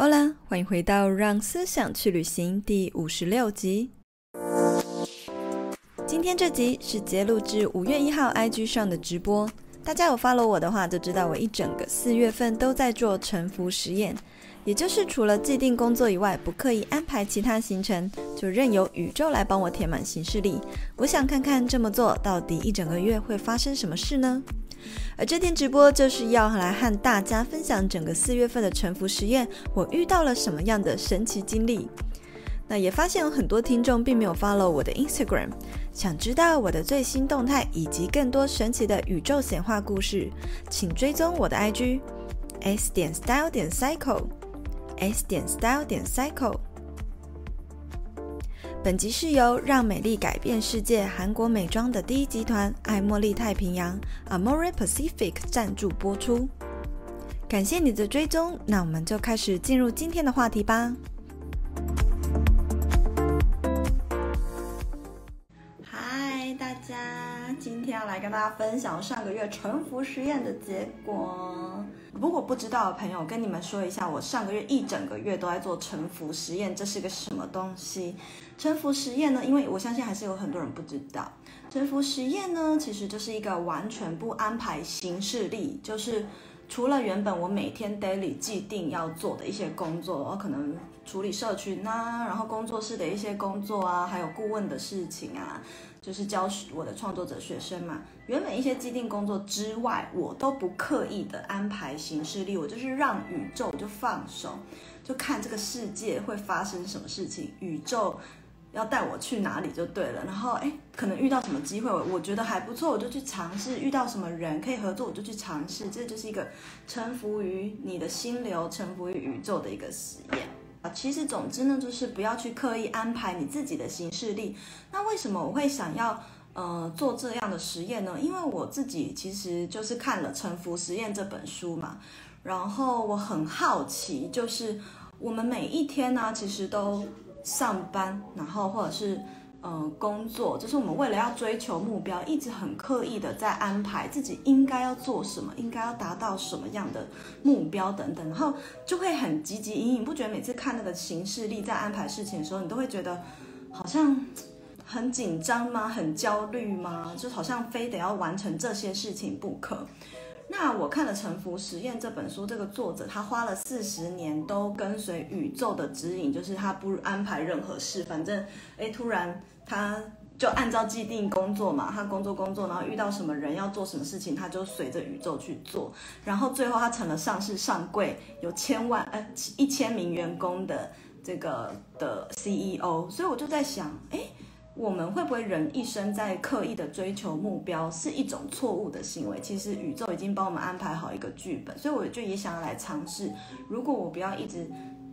好啦，欢迎回到《让思想去旅行》第五十六集。今天这集是节录至五月一号 IG 上的直播。大家有 follow 我的话，就知道我一整个四月份都在做沉浮实验，也就是除了既定工作以外，不刻意安排其他行程，就任由宇宙来帮我填满行事历。我想看看这么做到底一整个月会发生什么事呢？而这天直播就是要来和大家分享整个四月份的沉浮实验，我遇到了什么样的神奇经历。那也发现有很多听众并没有 follow 我的 Instagram，想知道我的最新动态以及更多神奇的宇宙显化故事，请追踪我的 IG s 点 style 点 cycle s 点 style 点 cycle。本集是由让美丽改变世界韩国美妆的第一集团爱茉莉太平洋 Amore Pacific 赞助播出。感谢你的追踪，那我们就开始进入今天的话题吧。嗨，大家今天要来跟大家分享上个月臣服实验的结果。如果不知道的朋友，跟你们说一下，我上个月一整个月都在做臣服实验，这是个什么东西？臣服实验呢？因为我相信还是有很多人不知道，臣服实验呢，其实就是一个完全不安排行事历，就是除了原本我每天 daily 既定要做的一些工作，我可能处理社群啊，然后工作室的一些工作啊，还有顾问的事情啊。就是教我的创作者学生嘛，原本一些既定工作之外，我都不刻意的安排行事历，我就是让宇宙就放手，就看这个世界会发生什么事情，宇宙要带我去哪里就对了。然后诶，可能遇到什么机会，我觉得还不错，我就去尝试；遇到什么人可以合作，我就去尝试。这就是一个臣服于你的心流，臣服于宇宙的一个实验。啊，其实总之呢，就是不要去刻意安排你自己的行事历。那为什么我会想要呃做这样的实验呢？因为我自己其实就是看了《沉浮实验》这本书嘛，然后我很好奇，就是我们每一天呢，其实都上班，然后或者是。呃，工作就是我们为了要追求目标，一直很刻意的在安排自己应该要做什么，应该要达到什么样的目标等等，然后就会很汲汲营营。不觉得每次看那个行事历在安排事情的时候，你都会觉得好像很紧张吗？很焦虑吗？就好像非得要完成这些事情不可。那我看了《臣服实验》这本书，这个作者他花了四十年都跟随宇宙的指引，就是他不安排任何事，反正诶，突然他就按照既定工作嘛，他工作工作，然后遇到什么人要做什么事情，他就随着宇宙去做，然后最后他成了上市上柜，有千万呃一千名员工的这个的 CEO，所以我就在想，诶。我们会不会人一生在刻意的追求目标是一种错误的行为？其实宇宙已经帮我们安排好一个剧本，所以我就也想要来尝试。如果我不要一直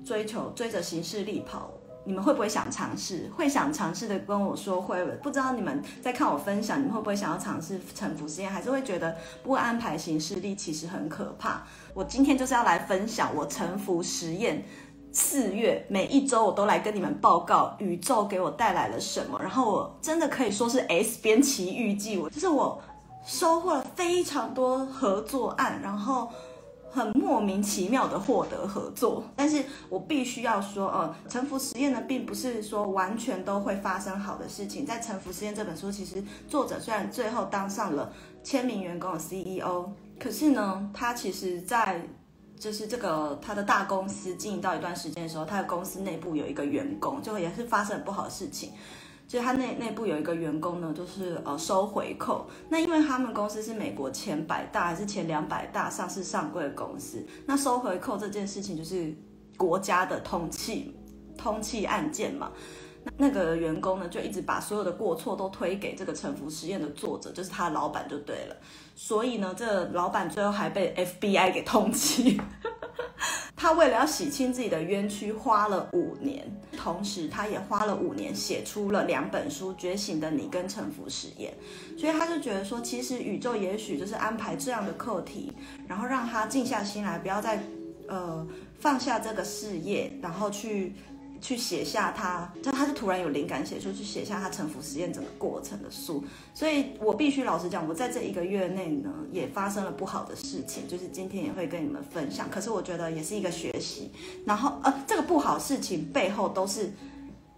追求追着行事力跑，你们会不会想尝试？会想尝试的跟我说会。不知道你们在看我分享，你们会不会想要尝试臣服实验？还是会觉得不安排行事力其实很可怕？我今天就是要来分享我臣服实验。四月每一周我都来跟你们报告宇宙给我带来了什么，然后我真的可以说是 S 编奇遇记，我就是我收获了非常多合作案，然后很莫名其妙的获得合作，但是我必须要说，呃，臣服实验呢，并不是说完全都会发生好的事情。在《臣服实验》这本书，其实作者虽然最后当上了千名员工的 CEO，可是呢，他其实在就是这个他的大公司经营到一段时间的时候，他的公司内部有一个员工，就也是发生很不好的事情。就是他内内部有一个员工呢，就是呃收回扣。那因为他们公司是美国前百大还是前两百大上市上柜的公司，那收回扣这件事情就是国家的通气通气案件嘛。那个员工呢，就一直把所有的过错都推给这个沉浮实验的作者，就是他的老板就对了。所以呢，这老板最后还被 FBI 给通缉。他为了要洗清自己的冤屈，花了五年，同时他也花了五年写出了两本书《觉醒的你》跟《臣服实验》。所以他就觉得说，其实宇宙也许就是安排这样的课题，然后让他静下心来，不要再呃放下这个事业，然后去。去写下他，就他是突然有灵感写出去写下他臣服实验整个过程的书，所以我必须老实讲，我在这一个月内呢，也发生了不好的事情，就是今天也会跟你们分享。可是我觉得也是一个学习，然后呃，这个不好事情背后都是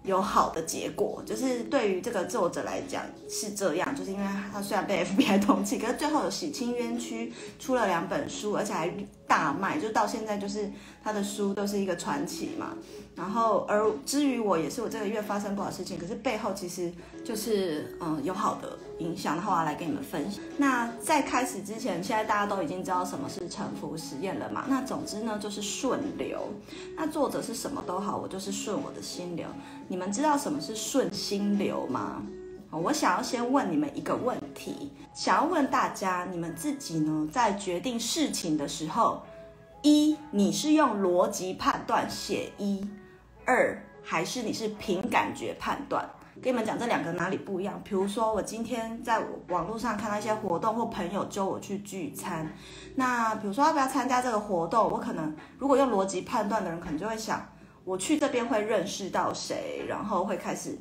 有好的结果，就是对于这个作者来讲是这样，就是因为他虽然被 FBI 通缉，可是最后有洗清冤屈，出了两本书，而且还 大卖，就到现在就是他的书都是一个传奇嘛。然后而至于我也是我这个月发生不好事情，可是背后其实就是嗯有好的影响，然后我要来跟你们分享。那在开始之前，现在大家都已经知道什么是臣服实验了嘛？那总之呢就是顺流。那作者是什么都好，我就是顺我的心流。你们知道什么是顺心流吗？我想要先问你们一个问题，想要问大家，你们自己呢，在决定事情的时候，一，你是用逻辑判断写一，二，还是你是凭感觉判断？跟你们讲这两个哪里不一样？比如说，我今天在网络上看到一些活动，或朋友揪我去聚餐，那比如说要不要参加这个活动，我可能如果用逻辑判断的人，可能就会想。我去这边会认识到谁，然后会开始，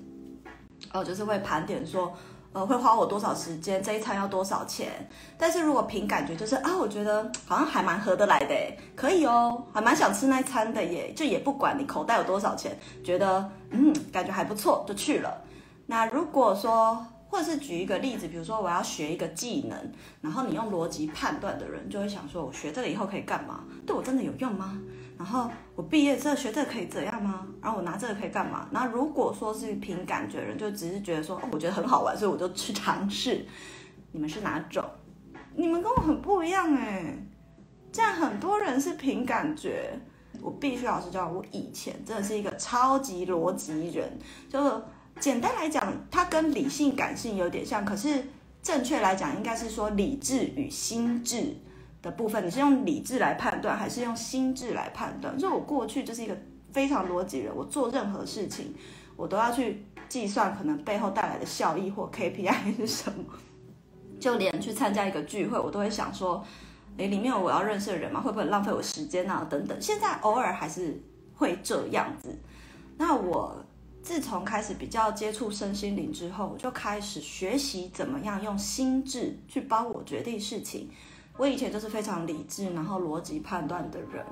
哦，就是会盘点说，呃，会花我多少时间，这一餐要多少钱。但是如果凭感觉，就是啊，我觉得好像还蛮合得来的，可以哦，还蛮想吃那一餐的耶，就也不管你口袋有多少钱，觉得嗯，感觉还不错，就去了。那如果说，或者是举一个例子，比如说我要学一个技能，然后你用逻辑判断的人就会想说，我学这个以后可以干嘛？对我真的有用吗？然后我毕业之后学这可以怎样吗？然后我拿这个可以干嘛？那如果说是凭感觉人，就只是觉得说，哦，我觉得很好玩，所以我就去尝试。你们是哪种？你们跟我很不一样哎。这样很多人是凭感觉，我必须老实讲，我以前真的是一个超级逻辑人。就简单来讲，它跟理性感性有点像，可是正确来讲，应该是说理智与心智。的部分，你是用理智来判断，还是用心智来判断？就我过去就是一个非常逻辑人，我做任何事情，我都要去计算可能背后带来的效益或 KPI 是什么。就连去参加一个聚会，我都会想说，诶，里面有我要认识的人吗？会不会浪费我时间啊？等等。现在偶尔还是会这样子。那我自从开始比较接触身心灵之后，我就开始学习怎么样用心智去帮我决定事情。我以前就是非常理智，然后逻辑判断的人。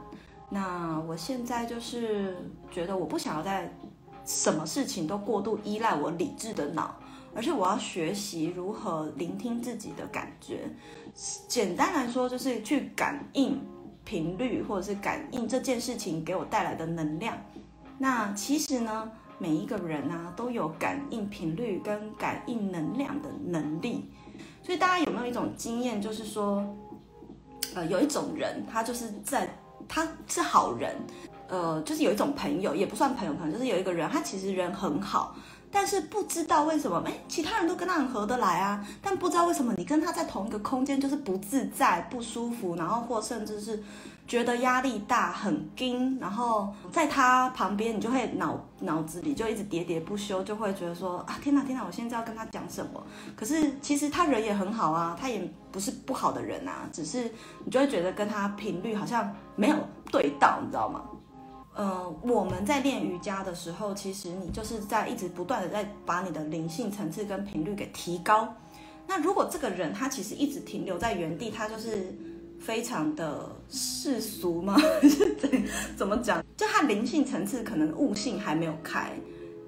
那我现在就是觉得我不想要在什么事情都过度依赖我理智的脑，而且我要学习如何聆听自己的感觉。简单来说，就是去感应频率，或者是感应这件事情给我带来的能量。那其实呢，每一个人啊都有感应频率跟感应能量的能力。所以大家有没有一种经验，就是说，呃，有一种人，他就是在他是好人，呃，就是有一种朋友，也不算朋友，可能就是有一个人，他其实人很好，但是不知道为什么，哎，其他人都跟他很合得来啊，但不知道为什么你跟他在同一个空间就是不自在、不舒服，然后或甚至是。觉得压力大，很惊，然后在他旁边，你就会脑脑子里就一直喋喋不休，就会觉得说啊，天哪，天哪，我现在要跟他讲什么？可是其实他人也很好啊，他也不是不好的人啊，只是你就会觉得跟他频率好像没有对到，你知道吗？呃，我们在练瑜伽的时候，其实你就是在一直不断的在把你的灵性层次跟频率给提高。那如果这个人他其实一直停留在原地，他就是。非常的世俗吗？怎么讲？就他灵性层次可能悟性还没有开，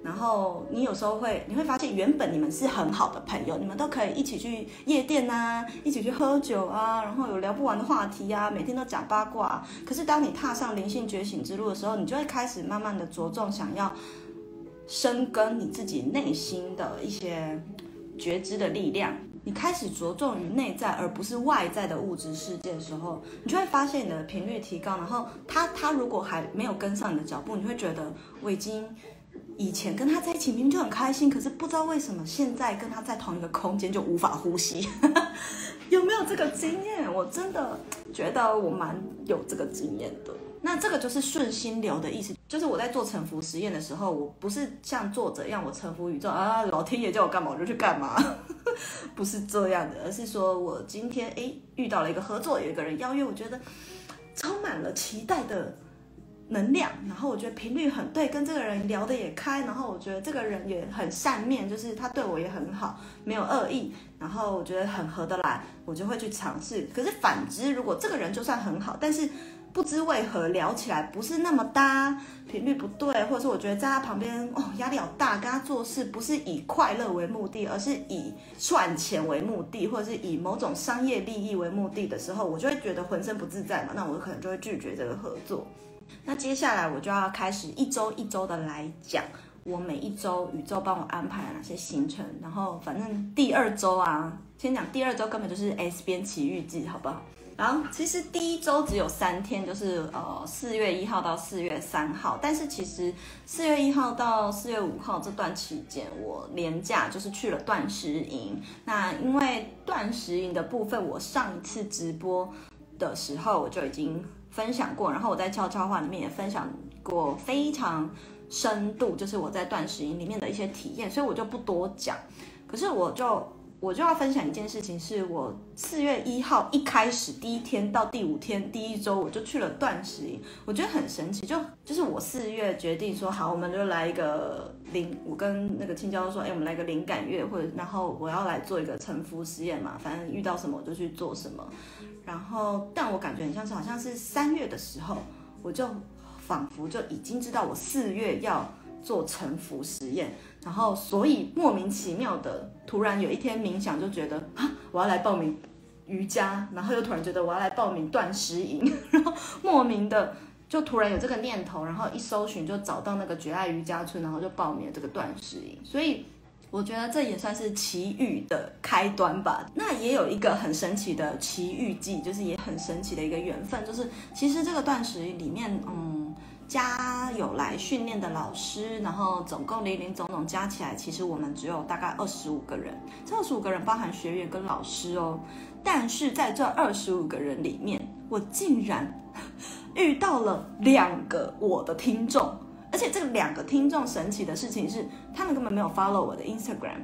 然后你有时候会你会发现，原本你们是很好的朋友，你们都可以一起去夜店啊，一起去喝酒啊，然后有聊不完的话题啊，每天都讲八卦。可是当你踏上灵性觉醒之路的时候，你就会开始慢慢的着重想要深耕你自己内心的一些觉知的力量。你开始着重于内在，而不是外在的物质世界的时候，你就会发现你的频率提高。然后他他如果还没有跟上你的脚步，你会觉得我已经以前跟他在一起明明就很开心，可是不知道为什么现在跟他在同一个空间就无法呼吸。有没有这个经验？我真的觉得我蛮有这个经验的。那这个就是顺心流的意思，就是我在做臣服实验的时候，我不是像作者一样，我臣服宇宙啊，老天爷叫我干嘛我就去干嘛，不是这样的，而是说我今天诶遇到了一个合作，有一个人邀约，我觉得充满了期待的能量，然后我觉得频率很对，跟这个人聊得也开，然后我觉得这个人也很善面，就是他对我也很好，没有恶意，然后我觉得很合得来，我就会去尝试。可是反之，如果这个人就算很好，但是不知为何聊起来不是那么搭，频率不对，或者是我觉得在他旁边哦压力好大，跟他做事不是以快乐为目的，而是以赚钱为目的，或者是以某种商业利益为目的的时候，我就会觉得浑身不自在嘛，那我可能就会拒绝这个合作。那接下来我就要开始一周一周的来讲，我每一周宇宙帮我安排了哪些行程。然后反正第二周啊，先讲第二周根本就是 S 边奇遇记，好不好？然后其实第一周只有三天，就是呃四月一号到四月三号。但是其实四月一号到四月五号这段期间，我连假就是去了断食营。那因为断食营的部分，我上一次直播的时候我就已经。分享过，然后我在悄悄话里面也分享过非常深度，就是我在断食营里面的一些体验，所以我就不多讲。可是我就我就要分享一件事情，是我四月一号一开始第一天到第五天第一周，我就去了断食营，我觉得很神奇。就就是我四月决定说好，我们就来一个灵，我跟那个青椒说，哎，我们来个灵感月，或者然后我要来做一个沉浮实验嘛，反正遇到什么我就去做什么。然后，但我感觉很像是，好像是三月的时候，我就仿佛就已经知道我四月要做沉浮实验，然后所以莫名其妙的，突然有一天冥想就觉得啊，我要来报名瑜伽，然后又突然觉得我要来报名断食营，然后莫名的就突然有这个念头，然后一搜寻就找到那个绝爱瑜伽村，然后就报名了这个断食营，所以。我觉得这也算是奇遇的开端吧。那也有一个很神奇的奇遇记，就是也很神奇的一个缘分，就是其实这个断食里面，嗯，加有来训练的老师，然后总共零零总总加起来，其实我们只有大概二十五个人。这二十五个人包含学员跟老师哦。但是在这二十五个人里面，我竟然遇到了两个我的听众。而且这两个听众神奇的事情是，他们根本没有 follow 我的 Instagram，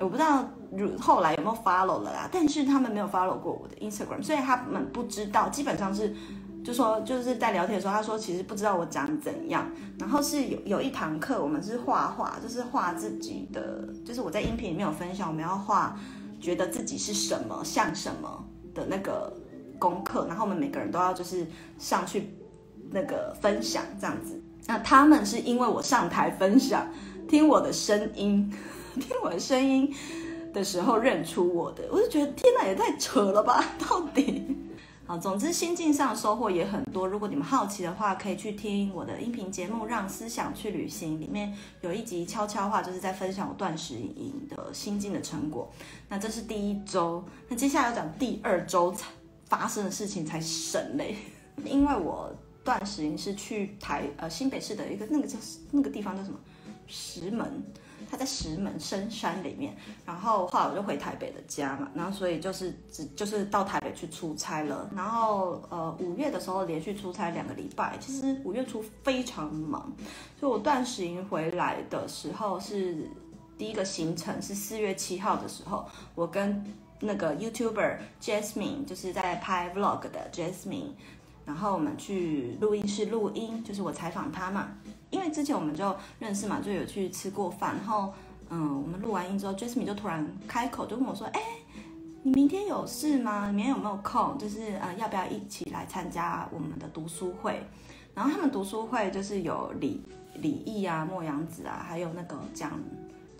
我不知道如后来有没有 follow 了啦。但是他们没有 follow 过我的 Instagram，所以他们不知道。基本上是，就说就是在聊天的时候，他说其实不知道我长怎样。然后是有有一堂课，我们是画画，就是画自己的，就是我在音频里面有分享，我们要画觉得自己是什么像什么的那个功课。然后我们每个人都要就是上去那个分享这样子。那他们是因为我上台分享，听我的声音，听我的声音的时候认出我的，我就觉得天哪，也太扯了吧！到底，好，总之心境上收获也很多。如果你们好奇的话，可以去听我的音频节目《让思想去旅行》，里面有一集悄悄话，就是在分享我断食营的心境的成果。那这是第一周，那接下来要讲第二周才发生的事情才神嘞，因为我。断食营是去台呃新北市的一个那个叫那个地方叫什么石门，他在石门深山里面，然后后来我就回台北的家嘛，然后所以就是只就是到台北去出差了，然后呃五月的时候连续出差两个礼拜，其实五月初非常忙，所以我断食营回来的时候是第一个行程是四月七号的时候，我跟那个 YouTuber Jasmine 就是在拍 Vlog 的 Jasmine。然后我们去录音室录音，就是我采访他嘛，因为之前我们就认识嘛，就有去吃过饭。然后，嗯，我们录完音之后，Jasmine 就突然开口就跟我说：“哎，你明天有事吗？明天有没有空？就是呃，要不要一起来参加我们的读书会？然后他们读书会就是有李李毅啊、莫阳子啊，还有那个讲，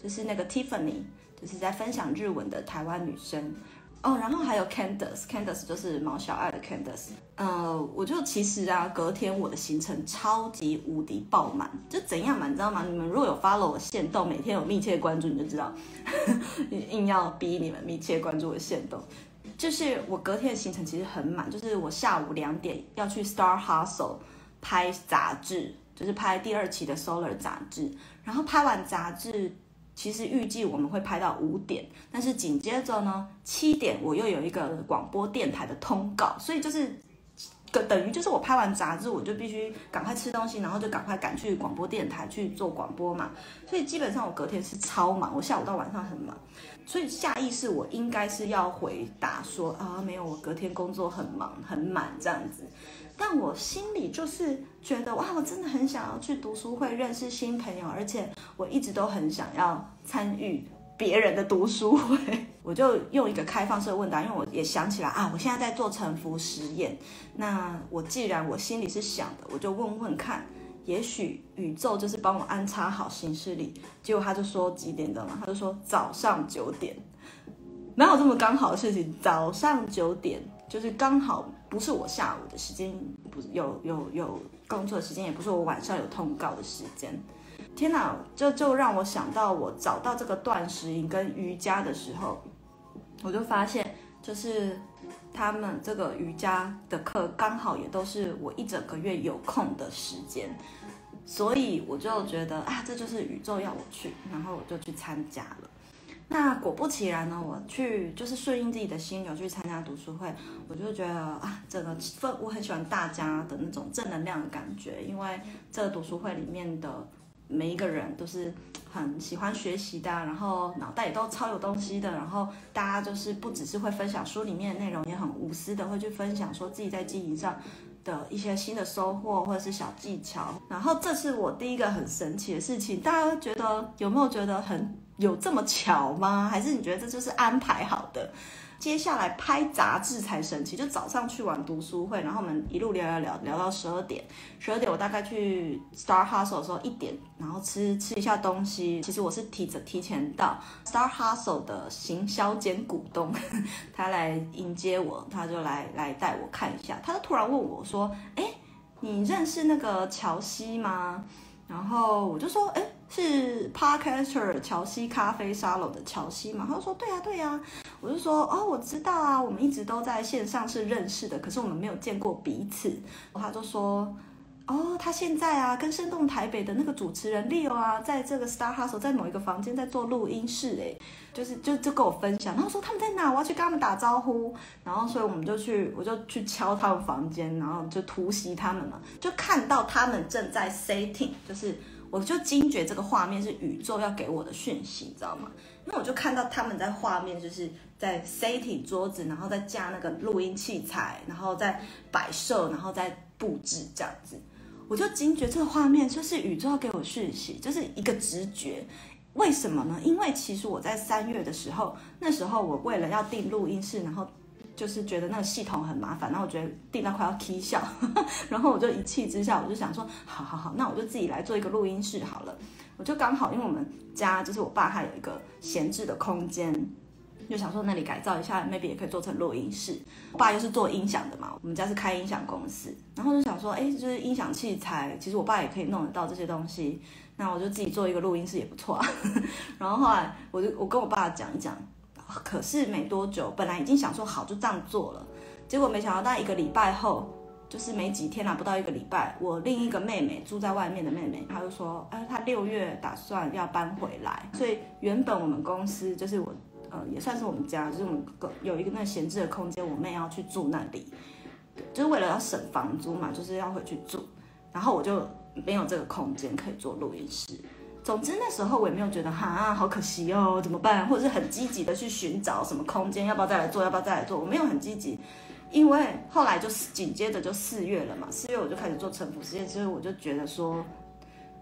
就是那个 Tiffany，就是在分享日文的台湾女生。”哦，然后还有 Candice，Candice 就是毛小爱的 Candice。呃，我就其实啊，隔天我的行程超级无敌爆满，就怎样嘛，你知道吗？你们如果有 follow 我限动，每天有密切关注，你就知道，硬要逼你们密切关注我线动。就是我隔天的行程其实很满，就是我下午两点要去 Star Hustle 拍杂志，就是拍第二期的 Solar 杂志，然后拍完杂志。其实预计我们会拍到五点，但是紧接着呢，七点我又有一个广播电台的通告，所以就是，等于就是我拍完杂志，我就必须赶快吃东西，然后就赶快赶去广播电台去做广播嘛。所以基本上我隔天是超忙，我下午到晚上很忙，所以下意识我应该是要回答说啊，没有，我隔天工作很忙很满这样子。但我心里就是觉得哇，我真的很想要去读书会认识新朋友，而且我一直都很想要参与别人的读书会。我就用一个开放式问答，因为我也想起来啊，我现在在做沉浮实验。那我既然我心里是想的，我就问问看，也许宇宙就是帮我安插好行事历。结果他就说几点的嘛？他就说早上九点。哪有这么刚好的事情？早上九点就是刚好不是我下午的时间，不有有有工作的时间，也不是我晚上有通告的时间。天哪，这就，就让我想到我找到这个断食营跟瑜伽的时候。我就发现，就是他们这个瑜伽的课刚好也都是我一整个月有空的时间，所以我就觉得啊，这就是宇宙要我去，然后我就去参加了。那果不其然呢，我去就是顺应自己的心流去参加读书会，我就觉得啊，整个氛我很喜欢大家的那种正能量的感觉，因为这个读书会里面的。每一个人都是很喜欢学习的，然后脑袋也都超有东西的，然后大家就是不只是会分享书里面的内容，也很无私的会去分享说自己在经营上的一些新的收获或者是小技巧。然后这是我第一个很神奇的事情，大家觉得有没有觉得很有这么巧吗？还是你觉得这就是安排好的？接下来拍杂志才神奇，就早上去完读书会，然后我们一路聊聊聊聊到十二点，十二点我大概去 Star Hustle 的时候一点，然后吃吃一下东西。其实我是提着提前到 Star Hustle 的行销兼股东，他来迎接我，他就来来带我看一下。他就突然问我说：“哎，你认识那个乔西吗？”然后我就说：“哎。”是 Podcaster 乔西咖啡沙龙的乔西嘛？他就说对呀、啊、对呀、啊，我就说哦，我知道啊，我们一直都在线上是认识的，可是我们没有见过彼此。他就说哦，他现在啊跟生动台北的那个主持人 Leo 啊，在这个 Star Hustle 在某一个房间在做录音室，哎，就是就就跟我分享，然后说他们在哪，我要去跟他们打招呼。然后所以我们就去，我就去敲他们房间，然后就突袭他们嘛，就看到他们正在 setting，就是。我就惊觉这个画面是宇宙要给我的讯息，你知道吗？那我就看到他们在画面，就是在 setting 桌子，然后再架那个录音器材，然后再摆设，然后再布置这样子。我就惊觉这个画面就是宇宙要给我讯息，就是一个直觉。为什么呢？因为其实我在三月的时候，那时候我为了要订录音室，然后。就是觉得那个系统很麻烦，然后我觉得订到快要踢笑，然后我就一气之下，我就想说，好好好，那我就自己来做一个录音室好了。我就刚好，因为我们家就是我爸他有一个闲置的空间，就想说那里改造一下，maybe 也可以做成录音室。我爸又是做音响的嘛，我们家是开音响公司，然后就想说，哎，就是音响器材，其实我爸也可以弄得到这些东西，那我就自己做一个录音室也不错啊。然后后来我就我跟我爸讲一讲。可是没多久，本来已经想说好就这样做了，结果没想到大概一个礼拜后，就是没几天啦，不到一个礼拜，我另一个妹妹住在外面的妹妹，她就说，哎，她六月打算要搬回来，所以原本我们公司就是我，呃，也算是我们家，就是我们有一个那闲置的空间，我妹要去住那里，就是为了要省房租嘛，就是要回去住，然后我就没有这个空间可以做录音室。总之那时候我也没有觉得哈好可惜哦，怎么办？或者是很积极的去寻找什么空间，要不要再来做？要不要再来做？我没有很积极，因为后来就紧接着就四月了嘛，四月我就开始做臣服实验，所以我就觉得说，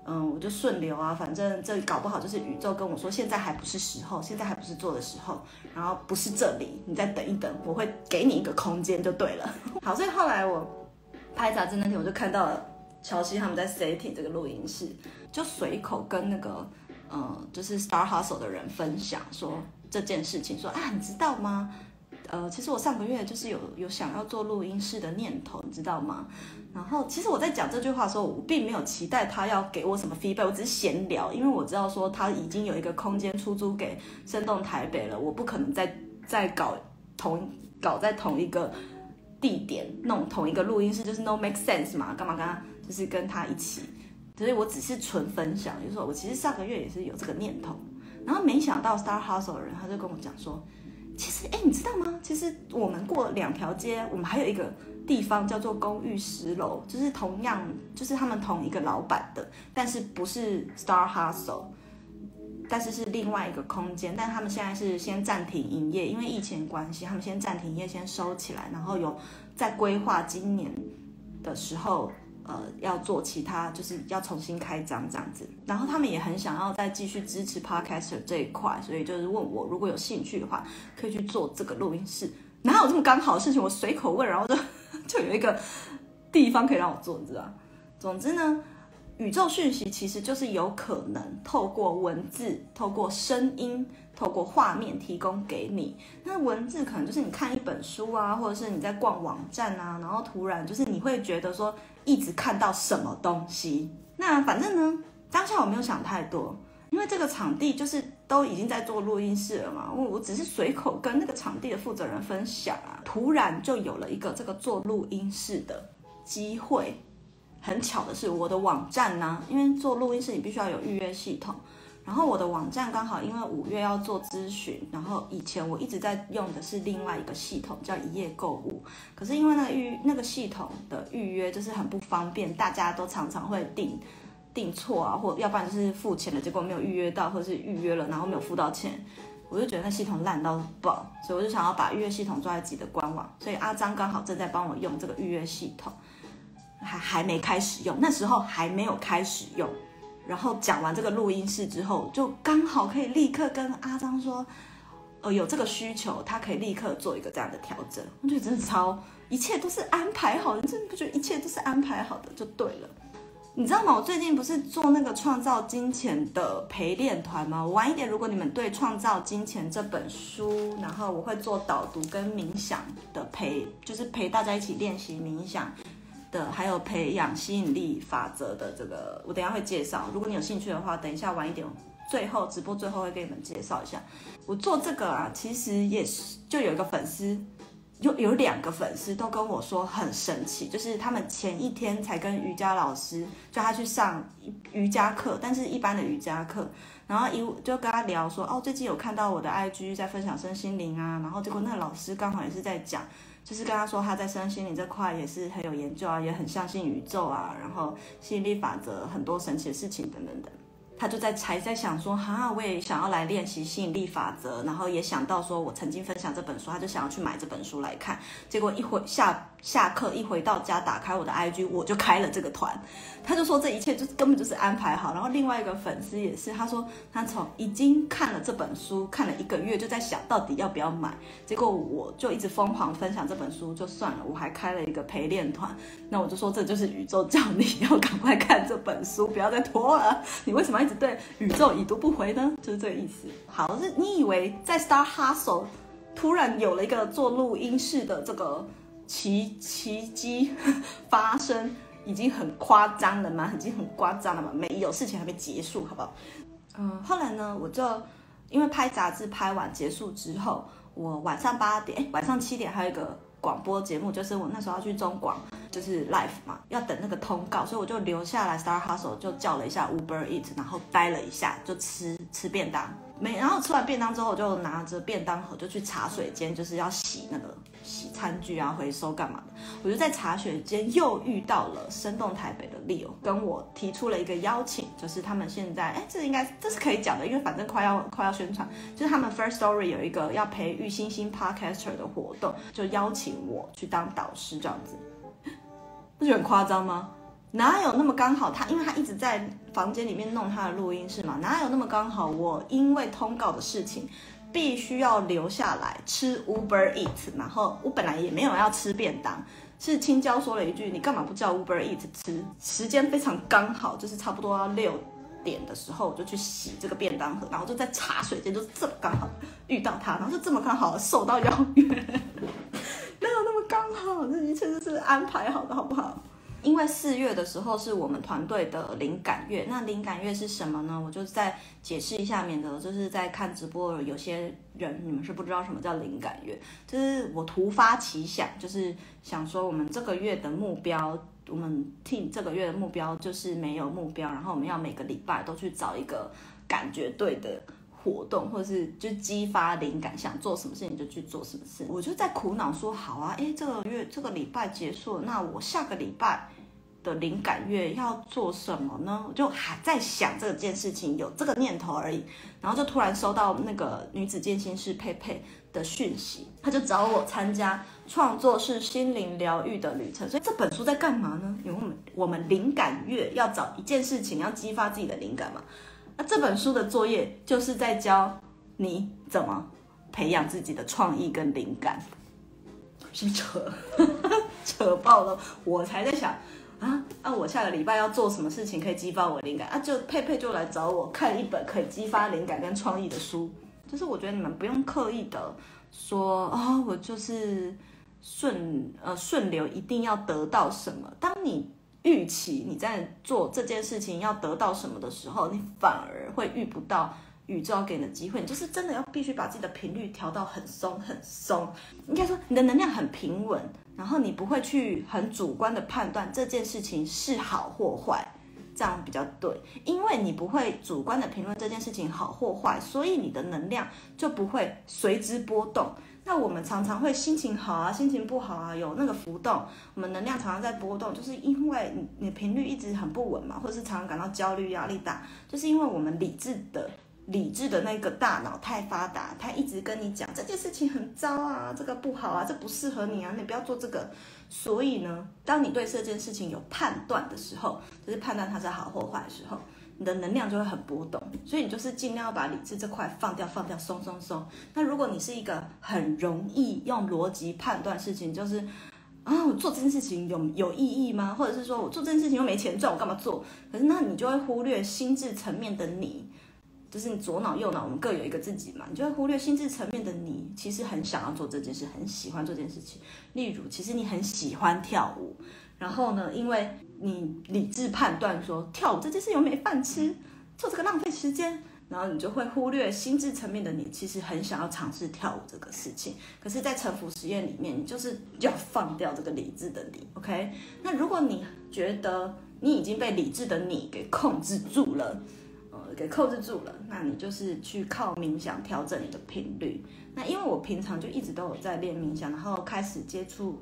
嗯，我就顺流啊，反正这搞不好就是宇宙跟我说，现在还不是时候，现在还不是做的时候，然后不是这里，你再等一等，我会给你一个空间就对了。好，所以后来我拍杂志那天，我就看到了。乔西他们在 setting 这个录音室，就随口跟那个，呃，就是 Star Hustle 的人分享说这件事情，说啊，你知道吗？呃，其实我上个月就是有有想要做录音室的念头，你知道吗？然后其实我在讲这句话的时候，我并没有期待他要给我什么 feedback，我只是闲聊，因为我知道说他已经有一个空间出租给生动台北了，我不可能再再搞同搞在同一个地点弄同一个录音室，就是 no make sense 嘛，干嘛跟他？就是跟他一起，所以我只是纯分享，就是说我其实上个月也是有这个念头，然后没想到 Star Hustle 的人他就跟我讲说，其实哎，你知道吗？其实我们过两条街，我们还有一个地方叫做公寓十楼，就是同样就是他们同一个老板的，但是不是 Star Hustle，但是是另外一个空间，但他们现在是先暂停营业，因为疫情关系，他们先暂停营业，先收起来，然后有在规划今年。的时候，呃，要做其他，就是要重新开张这样子。然后他们也很想要再继续支持 Podcaster 这一块，所以就是问我如果有兴趣的话，可以去做这个录音室。哪有这么刚好的事情？我随口问，然后就 就有一个地方可以让我做，你知道？总之呢。宇宙讯息其实就是有可能透过文字、透过声音、透过画面提供给你。那文字可能就是你看一本书啊，或者是你在逛网站啊，然后突然就是你会觉得说一直看到什么东西。那反正呢，当下我没有想太多，因为这个场地就是都已经在做录音室了嘛。我我只是随口跟那个场地的负责人分享啊，突然就有了一个这个做录音室的机会。很巧的是，我的网站呢，因为做录音室你必须要有预约系统，然后我的网站刚好因为五月要做咨询，然后以前我一直在用的是另外一个系统叫一夜购物，可是因为那个预那个系统的预约就是很不方便，大家都常常会订订错啊，或要不然就是付钱了，结果没有预约到，或者是预约了然后没有付到钱，我就觉得那系统烂到爆，所以我就想要把预约系统做在自己的官网，所以阿张刚好正在帮我用这个预约系统。还还没开始用，那时候还没有开始用。然后讲完这个录音室之后，就刚好可以立刻跟阿张说，呃，有这个需求，他可以立刻做一个这样的调整。我觉得真的超，一切都是安排好的，你真的不觉得一切都是安排好的就对了？你知道吗？我最近不是做那个创造金钱的陪练团吗？晚一点，如果你们对《创造金钱》这本书，然后我会做导读跟冥想的陪，就是陪大家一起练习冥想。的还有培养吸引力法则的这个，我等下会介绍。如果你有兴趣的话，等一下晚一点，最后直播最后会给你们介绍一下。我做这个啊，其实也是就有一个粉丝，有有两个粉丝都跟我说很神奇，就是他们前一天才跟瑜伽老师叫他去上瑜伽课，但是一般的瑜伽课，然后一就跟他聊说，哦，最近有看到我的 IG 在分享身心灵啊，然后结果那个老师刚好也是在讲。就是跟他说他在身心灵这块也是很有研究啊，也很相信宇宙啊，然后吸引力法则很多神奇的事情等等等。他就在才在想说，哈，我也想要来练习吸引力法则，然后也想到说我曾经分享这本书，他就想要去买这本书来看。结果一回下下课一回到家，打开我的 IG，我就开了这个团。他就说这一切就根本就是安排好。然后另外一个粉丝也是，他说他从已经看了这本书看了一个月，就在想到底要不要买。结果我就一直疯狂分享这本书，就算了，我还开了一个陪练团。那我就说这就是宇宙叫你要赶快看这本书，不要再拖了。你为什么一直对宇宙已读不回呢？就是这个意思。好，是你以为在 Star Hustle 突然有了一个做录音室的这个奇奇迹发生？已经很夸张了吗？已经很夸张了吗？没有，事情还没结束，好不好？嗯，后来呢，我就因为拍杂志拍完结束之后，我晚上八点，哎，晚上七点还有一个广播节目，就是我那时候要去中广，就是 live 嘛，要等那个通告，所以我就留下来 Star Hustle，就叫了一下 Uber Eat，然后待了一下，就吃吃便当。没，然后吃完便当之后，我就拿着便当盒就去茶水间，就是要洗那个洗餐具啊，回收干嘛的。我就在茶水间又遇到了生动台北的 Leo，跟我提出了一个邀请，就是他们现在，哎，这应该这是可以讲的，因为反正快要快要宣传，就是他们 First Story 有一个要培育新兴 Podcaster 的活动，就邀请我去当导师这样子，不觉得很夸张吗？哪有那么刚好？他因为他一直在房间里面弄他的录音室嘛，哪有那么刚好？我因为通告的事情，必须要留下来吃 Uber Eats，然后我本来也没有要吃便当，是青椒说了一句：“你干嘛不叫 Uber Eat 吃？”时间非常刚好，就是差不多要六点的时候，我就去洗这个便当盒，然后就在茶水间，就这么刚好遇到他，然后就这么刚好受到邀约，哪有那么刚好？这一切都是安排好的，好不好？因为四月的时候是我们团队的灵感月，那灵感月是什么呢？我就再解释一下，免得就是在看直播有些人你们是不知道什么叫灵感月，就是我突发奇想，就是想说我们这个月的目标，我们 team 这个月的目标就是没有目标，然后我们要每个礼拜都去找一个感觉对的活动，或者是就激发灵感，想做什么事情就去做什么事。我就在苦恼说，好啊，诶，这个月这个礼拜结束，那我下个礼拜。的灵感月要做什么呢？我就还在想这件事情，有这个念头而已。然后就突然收到那个女子健心室佩佩的讯息，她就找我参加创作是心灵疗愈的旅程。所以这本书在干嘛呢？因为我们我们灵感月要找一件事情，要激发自己的灵感嘛。那这本书的作业就是在教你怎么培养自己的创意跟灵感。是扯，扯爆了！我才在想啊啊，我下个礼拜要做什么事情可以激发我灵感啊？就佩佩就来找我看一本可以激发灵感跟创意的书。就是我觉得你们不用刻意的说啊、我就是顺呃顺流一定要得到什么。当你预期你在做这件事情要得到什么的时候，你反而会遇不到。宇宙给你的机会，你就是真的要必须把自己的频率调到很松很松。应该说你的能量很平稳，然后你不会去很主观的判断这件事情是好或坏，这样比较对。因为你不会主观的评论这件事情好或坏，所以你的能量就不会随之波动。那我们常常会心情好啊，心情不好啊，有那个浮动，我们能量常常在波动，就是因为你你频率一直很不稳嘛，或者是常常感到焦虑、压力大，就是因为我们理智的。理智的那个大脑太发达，它一直跟你讲这件事情很糟啊，这个不好啊，这不适合你啊，你不要做这个。所以呢，当你对这件事情有判断的时候，就是判断它是好或坏的时候，你的能量就会很波动。所以你就是尽量要把理智这块放掉，放掉，松松松。那如果你是一个很容易用逻辑判断事情，就是啊，我做这件事情有有意义吗？或者是说我做这件事情又没钱赚，我干嘛做？可是那你就会忽略心智层面的你。就是你左脑右脑，我们各有一个自己嘛，你就会忽略心智层面的你，其实很想要做这件事，很喜欢做这件事情。例如，其实你很喜欢跳舞，然后呢，因为你理智判断说跳舞这件事又没饭吃，做这个浪费时间，然后你就会忽略心智层面的你，其实很想要尝试跳舞这个事情。可是，在沉浮实验里面，你就是要放掉这个理智的你，OK？那如果你觉得你已经被理智的你给控制住了，给控制住了，那你就是去靠冥想调整你的频率。那因为我平常就一直都有在练冥想，然后开始接触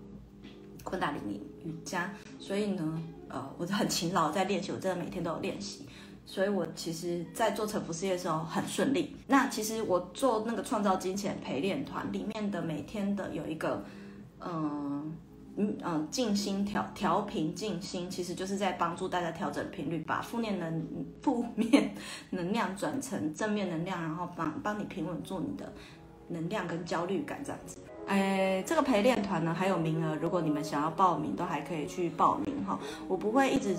昆达里尼瑜伽，所以呢，呃，我就很勤劳在练习，我真的每天都有练习。所以我其实，在做臣服事业的时候很顺利。那其实我做那个创造金钱陪练团里面的每天的有一个，嗯、嗯嗯，静心调调频静心，其实就是在帮助大家调整频率，把负面能负面能量转成正面能量，然后帮帮你平稳住你的能量跟焦虑感这样子。哎，这个陪练团呢还有名额，如果你们想要报名，都还可以去报名哈。我不会一直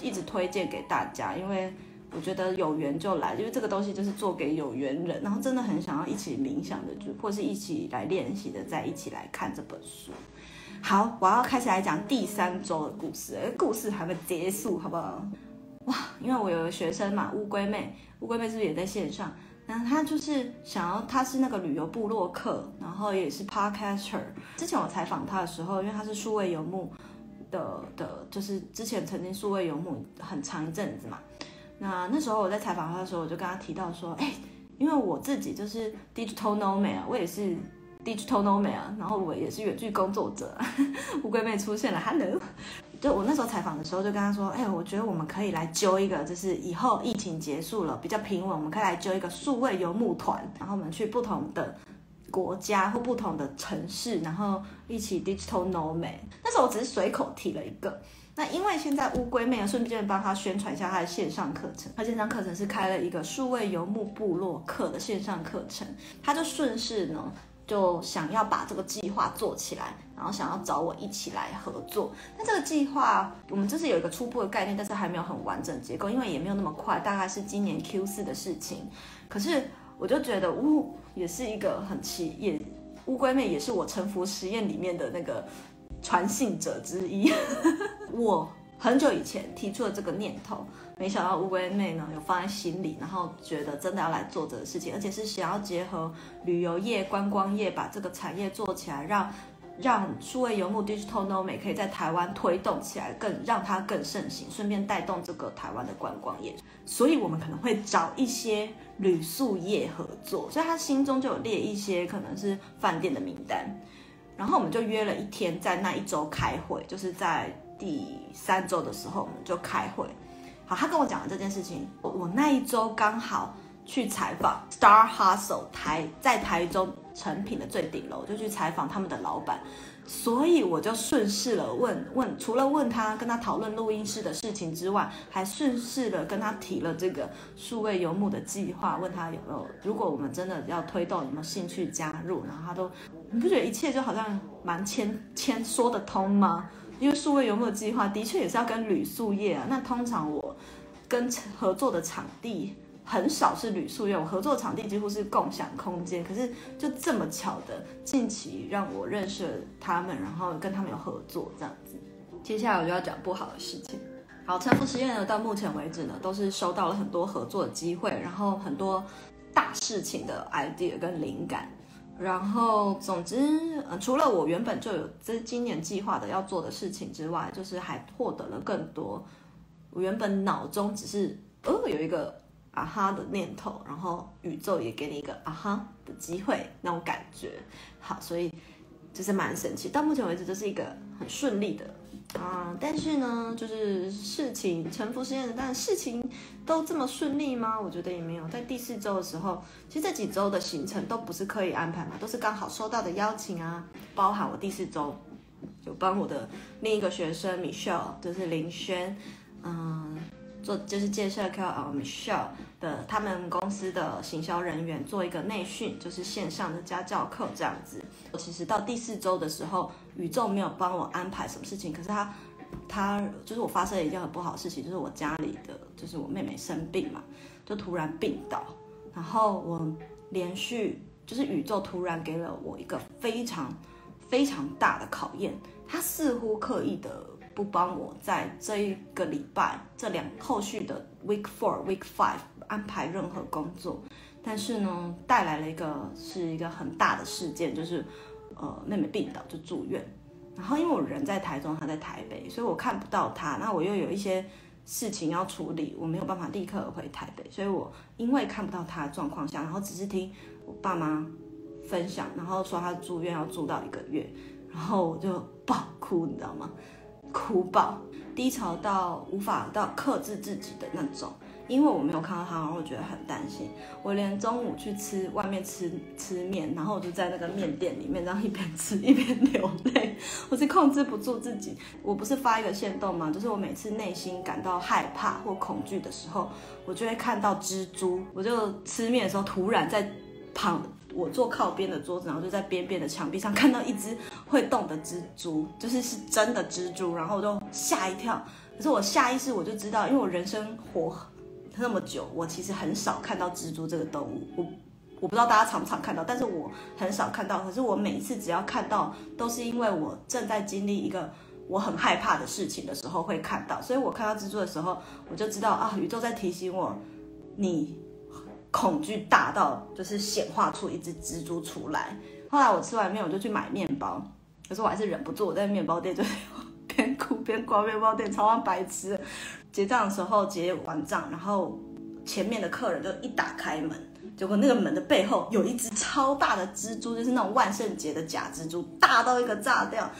一直推荐给大家，因为我觉得有缘就来，因为这个东西就是做给有缘人，然后真的很想要一起冥想的，就或是一起来练习的，再一起来看这本书。好，我要开始来讲第三周的故事。故事还没结束，好不好？哇，因为我有个学生嘛，乌龟妹，乌龟妹是不是也在线上？然后她就是想要，他是那个旅游部落客，然后也是 podcaster。之前我采访他的时候，因为他是数位游牧的的，就是之前曾经数位游牧很长一阵子嘛。那那时候我在采访他的时候，我就跟他提到说，哎，因为我自己就是 digital nomad，我也是。Digital nomad，然后我也是远距工作者，乌龟妹出现了，Hello！就我那时候采访的时候，就跟他说，哎，我觉得我们可以来揪一个，就是以后疫情结束了比较平稳，我们可以来揪一个数位游牧团，然后我们去不同的国家或不同的城市，然后一起 Digital nomad。那时候我只是随口提了一个，那因为现在乌龟妹啊，顺便帮他宣传一下他的线上课程，他线上课程是开了一个数位游牧部落客的线上课程，他就顺势呢。就想要把这个计划做起来，然后想要找我一起来合作。那这个计划，我们就是有一个初步的概念，但是还没有很完整结构，因为也没有那么快，大概是今年 Q 四的事情。可是我就觉得，乌也是一个很奇，也乌龟妹也是我臣服实验里面的那个传信者之一。我很久以前提出了这个念头。没想到乌龟妹呢有放在心里，然后觉得真的要来做这个事情，而且是想要结合旅游业、观光业，把这个产业做起来，让让数位游牧 Digital Nomad 可以在台湾推动起来，更让它更盛行，顺便带动这个台湾的观光业。所以我们可能会找一些旅宿业合作，所以他心中就有列一些可能是饭店的名单，然后我们就约了一天，在那一周开会，就是在第三周的时候我们就开会。他跟我讲了这件事情。我，那一周刚好去采访 Star Hustle 台，在台中成品的最顶楼，就去采访他们的老板。所以我就顺势了问问，除了问他跟他讨论录音室的事情之外，还顺势的跟他提了这个数位游牧的计划，问他有没有，如果我们真的要推动，有没有兴趣加入？然后他都，你不觉得一切就好像蛮牵牵说得通吗？因为数位游牧的计划的确也是要跟旅宿业啊，那通常我跟合作的场地。很少是旅宿业，我合作场地几乎是共享空间。可是就这么巧的，近期让我认识了他们，然后跟他们有合作这样子。接下来我就要讲不好的事情。好，臣服实验呢，到目前为止呢，都是收到了很多合作的机会，然后很多大事情的 idea 跟灵感。然后总之，呃，除了我原本就有这今年计划的要做的事情之外，就是还获得了更多。我原本脑中只是呃有一个。啊哈的念头，然后宇宙也给你一个啊哈的机会，那种感觉，好，所以就是蛮神奇。到目前为止，这是一个很顺利的啊，但是呢，就是事情臣服实验的，但事情都这么顺利吗？我觉得也没有。在第四周的时候，其实这几周的行程都不是刻意安排嘛，都是刚好收到的邀请啊，包含我第四周就帮我的另一个学生 Michelle，就是林轩，嗯。做就是介绍 KOL Michelle 的他们公司的行销人员做一个内训，就是线上的家教课这样子。我其实到第四周的时候，宇宙没有帮我安排什么事情，可是他他就是我发生了一件很不好的事情，就是我家里的就是我妹妹生病嘛，就突然病倒，然后我连续就是宇宙突然给了我一个非常非常大的考验，他似乎刻意的。不帮我在这一个礼拜这两后续的 week four week five 安排任何工作，但是呢，带来了一个是一个很大的事件，就是呃妹妹病倒就住院，然后因为我人在台中，她在台北，所以我看不到她，那我又有一些事情要处理，我没有办法立刻回台北，所以我因为看不到她的状况下，然后只是听我爸妈分享，然后说她住院要住到一个月，然后我就爆哭，你知道吗？哭爆，低潮到无法到克制自己的那种，因为我没有看到他，然后我觉得很担心。我连中午去吃外面吃吃面，然后我就在那个面店里面，这样一边吃一边流泪，我是控制不住自己。我不是发一个线动吗？就是我每次内心感到害怕或恐惧的时候，我就会看到蜘蛛。我就吃面的时候，突然在旁。我坐靠边的桌子，然后就在边边的墙壁上看到一只会动的蜘蛛，就是是真的蜘蛛，然后我就吓一跳。可是我下意识我就知道，因为我人生活那么久，我其实很少看到蜘蛛这个动物。我我不知道大家常不常看到，但是我很少看到。可是我每一次只要看到，都是因为我正在经历一个我很害怕的事情的时候会看到。所以我看到蜘蛛的时候，我就知道啊，宇宙在提醒我，你。恐惧大到就是显化出一只蜘蛛出来。后来我吃完面，我就去买面包，可是我还是忍不住，我在面包店就边哭边逛面包店，超像白痴。结账的时候结完账，然后前面的客人就一打开门，结果那个门的背后有一只超大的蜘蛛，就是那种万圣节的假蜘蛛，大到一个炸掉。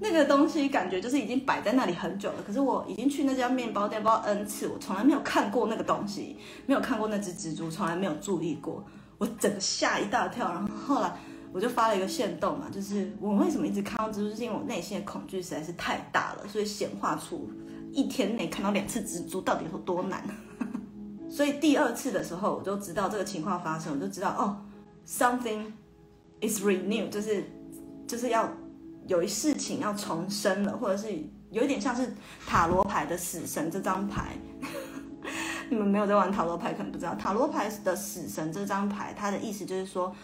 那个东西感觉就是已经摆在那里很久了，可是我已经去那家面包店不知道 N 次，我从来没有看过那个东西，没有看过那只蜘蛛，从来没有注意过，我整个吓一大跳。然后后来我就发了一个限动嘛，就是我为什么一直看到蜘蛛，是因为我内心的恐惧实在是太大了，所以显化出一天内看到两次蜘蛛到底有多难。所以第二次的时候，我就知道这个情况发生，我就知道哦，something is renew，就是就是要。有一事情要重生了，或者是有一点像是塔罗牌的死神这张牌，你们没有在玩塔罗牌，可能不知道塔罗牌的死神这张牌，它的意思就是说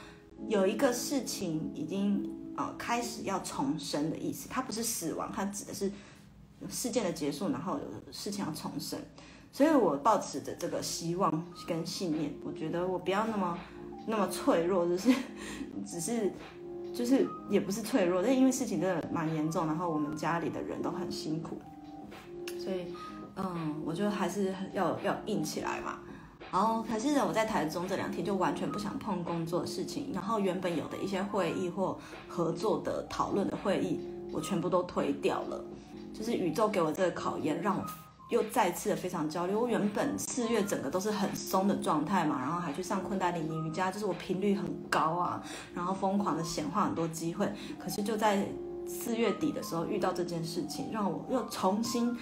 有一个事情已经呃开始要重生的意思，它不是死亡，它指的是事件的结束，然后有事情要重生。所以我抱持着这个希望跟信念，我觉得我不要那么那么脆弱，就是 只是。就是 也不是脆弱，但因为事情真的蛮严重，然后我们家里的人都很辛苦，所以嗯，我就还是要要硬起来嘛。然后可是我在台中这两天就完全不想碰工作的事情，然后原本有的一些会议或合作的讨论的会议，我全部都推掉了。就是宇宙给我这个考验，让我。又再次的非常焦虑。我原本四月整个都是很松的状态嘛，然后还去上昆达里尼瑜伽，就是我频率很高啊，然后疯狂的显化很多机会。可是就在四月底的时候遇到这件事情，让我又重新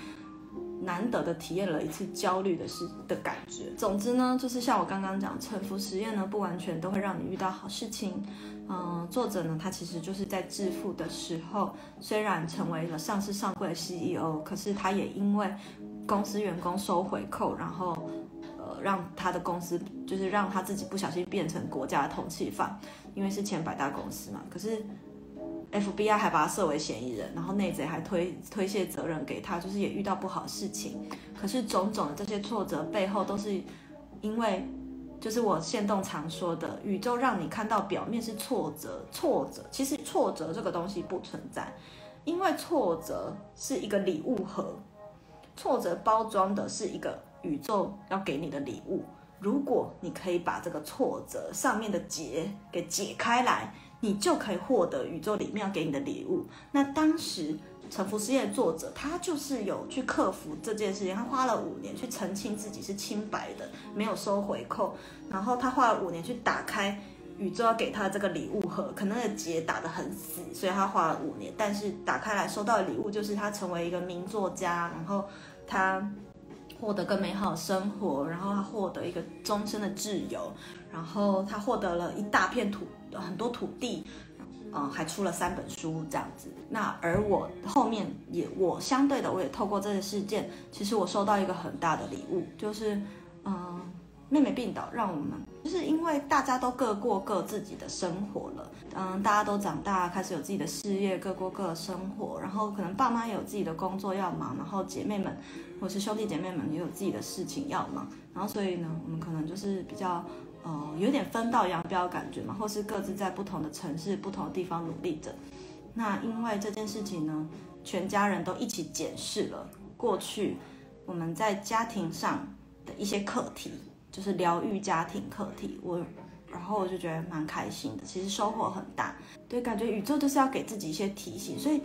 难得的体验了一次焦虑的事的感觉。总之呢，就是像我刚刚讲，沉浮实验呢，不完全都会让你遇到好事情。嗯，作者呢，他其实就是在致富的时候，虽然成为了上市上柜的 CEO，可是他也因为公司员工收回扣，然后，让他的公司就是让他自己不小心变成国家的通缉犯，因为是前百大公司嘛。可是 FBI 还把他设为嫌疑人，然后内贼还推推卸责任给他，就是也遇到不好事情。可是种种的这些挫折背后，都是因为。就是我现动常说的，宇宙让你看到表面是挫折，挫折其实挫折这个东西不存在，因为挫折是一个礼物盒，挫折包装的是一个宇宙要给你的礼物。如果你可以把这个挫折上面的结给解开来，你就可以获得宇宙里面要给你的礼物。那当时。沉浮实验的作者，他就是有去克服这件事情，他花了五年去澄清自己是清白的，没有收回扣，然后他花了五年去打开宇宙要给他的这个礼物盒，可能那个结打得很死，所以他花了五年，但是打开来收到的礼物就是他成为一个名作家，然后他获得更美好的生活，然后他获得一个终身的自由，然后他获得了一大片土，很多土地。嗯，还出了三本书这样子。那而我后面也，我相对的，我也透过这个事件，其实我收到一个很大的礼物，就是，嗯，妹妹病倒，让我们就是因为大家都各过各自己的生活了，嗯，大家都长大，开始有自己的事业，各过各的生活，然后可能爸妈也有自己的工作要忙，然后姐妹们或是兄弟姐妹们也有自己的事情要忙，然后所以呢，我们可能就是比较。呃，有点分道扬镳感觉嘛，或是各自在不同的城市、不同的地方努力着。那因为这件事情呢，全家人都一起检视了过去我们在家庭上的一些课题，就是疗愈家庭课题。我然后我就觉得蛮开心的，其实收获很大。对，感觉宇宙就是要给自己一些提醒，所以。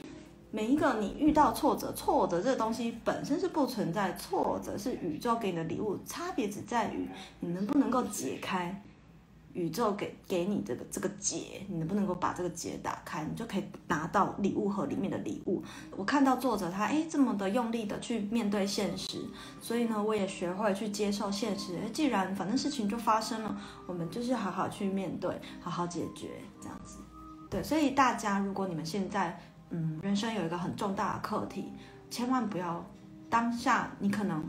每一个你遇到挫折，挫折这个东西本身是不存在，挫折是宇宙给你的礼物，差别只在于你能不能够解开宇宙给给你这个这个结，你能不能够把这个结打开，你就可以拿到礼物盒里面的礼物。我看到作者他哎这么的用力的去面对现实，所以呢我也学会去接受现实。既然反正事情就发生了，我们就是好好去面对，好好解决这样子。对，所以大家如果你们现在。嗯，人生有一个很重大的课题，千万不要当下你可能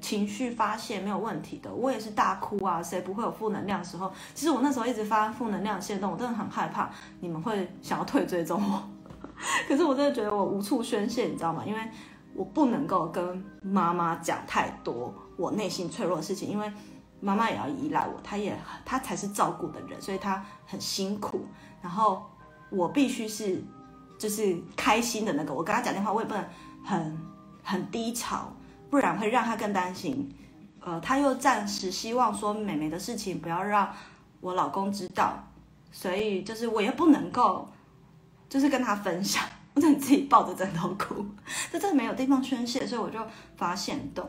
情绪发泄没有问题的。我也是大哭啊，谁不会有负能量的时候？其实我那时候一直发负能量限动，我真的很害怕你们会想要退追踪我。可是我真的觉得我无处宣泄，你知道吗？因为我不能够跟妈妈讲太多我内心脆弱的事情，因为妈妈也要依赖我，她也她才是照顾的人，所以她很辛苦。然后我必须是。就是开心的那个，我跟他讲电话，我也不能很很低潮，不然会让他更担心。呃，他又暂时希望说妹妹的事情不要让我老公知道，所以就是我也不能够，就是跟他分享，我只能自己抱着枕头哭，这真的没有地方宣泄，所以我就发现都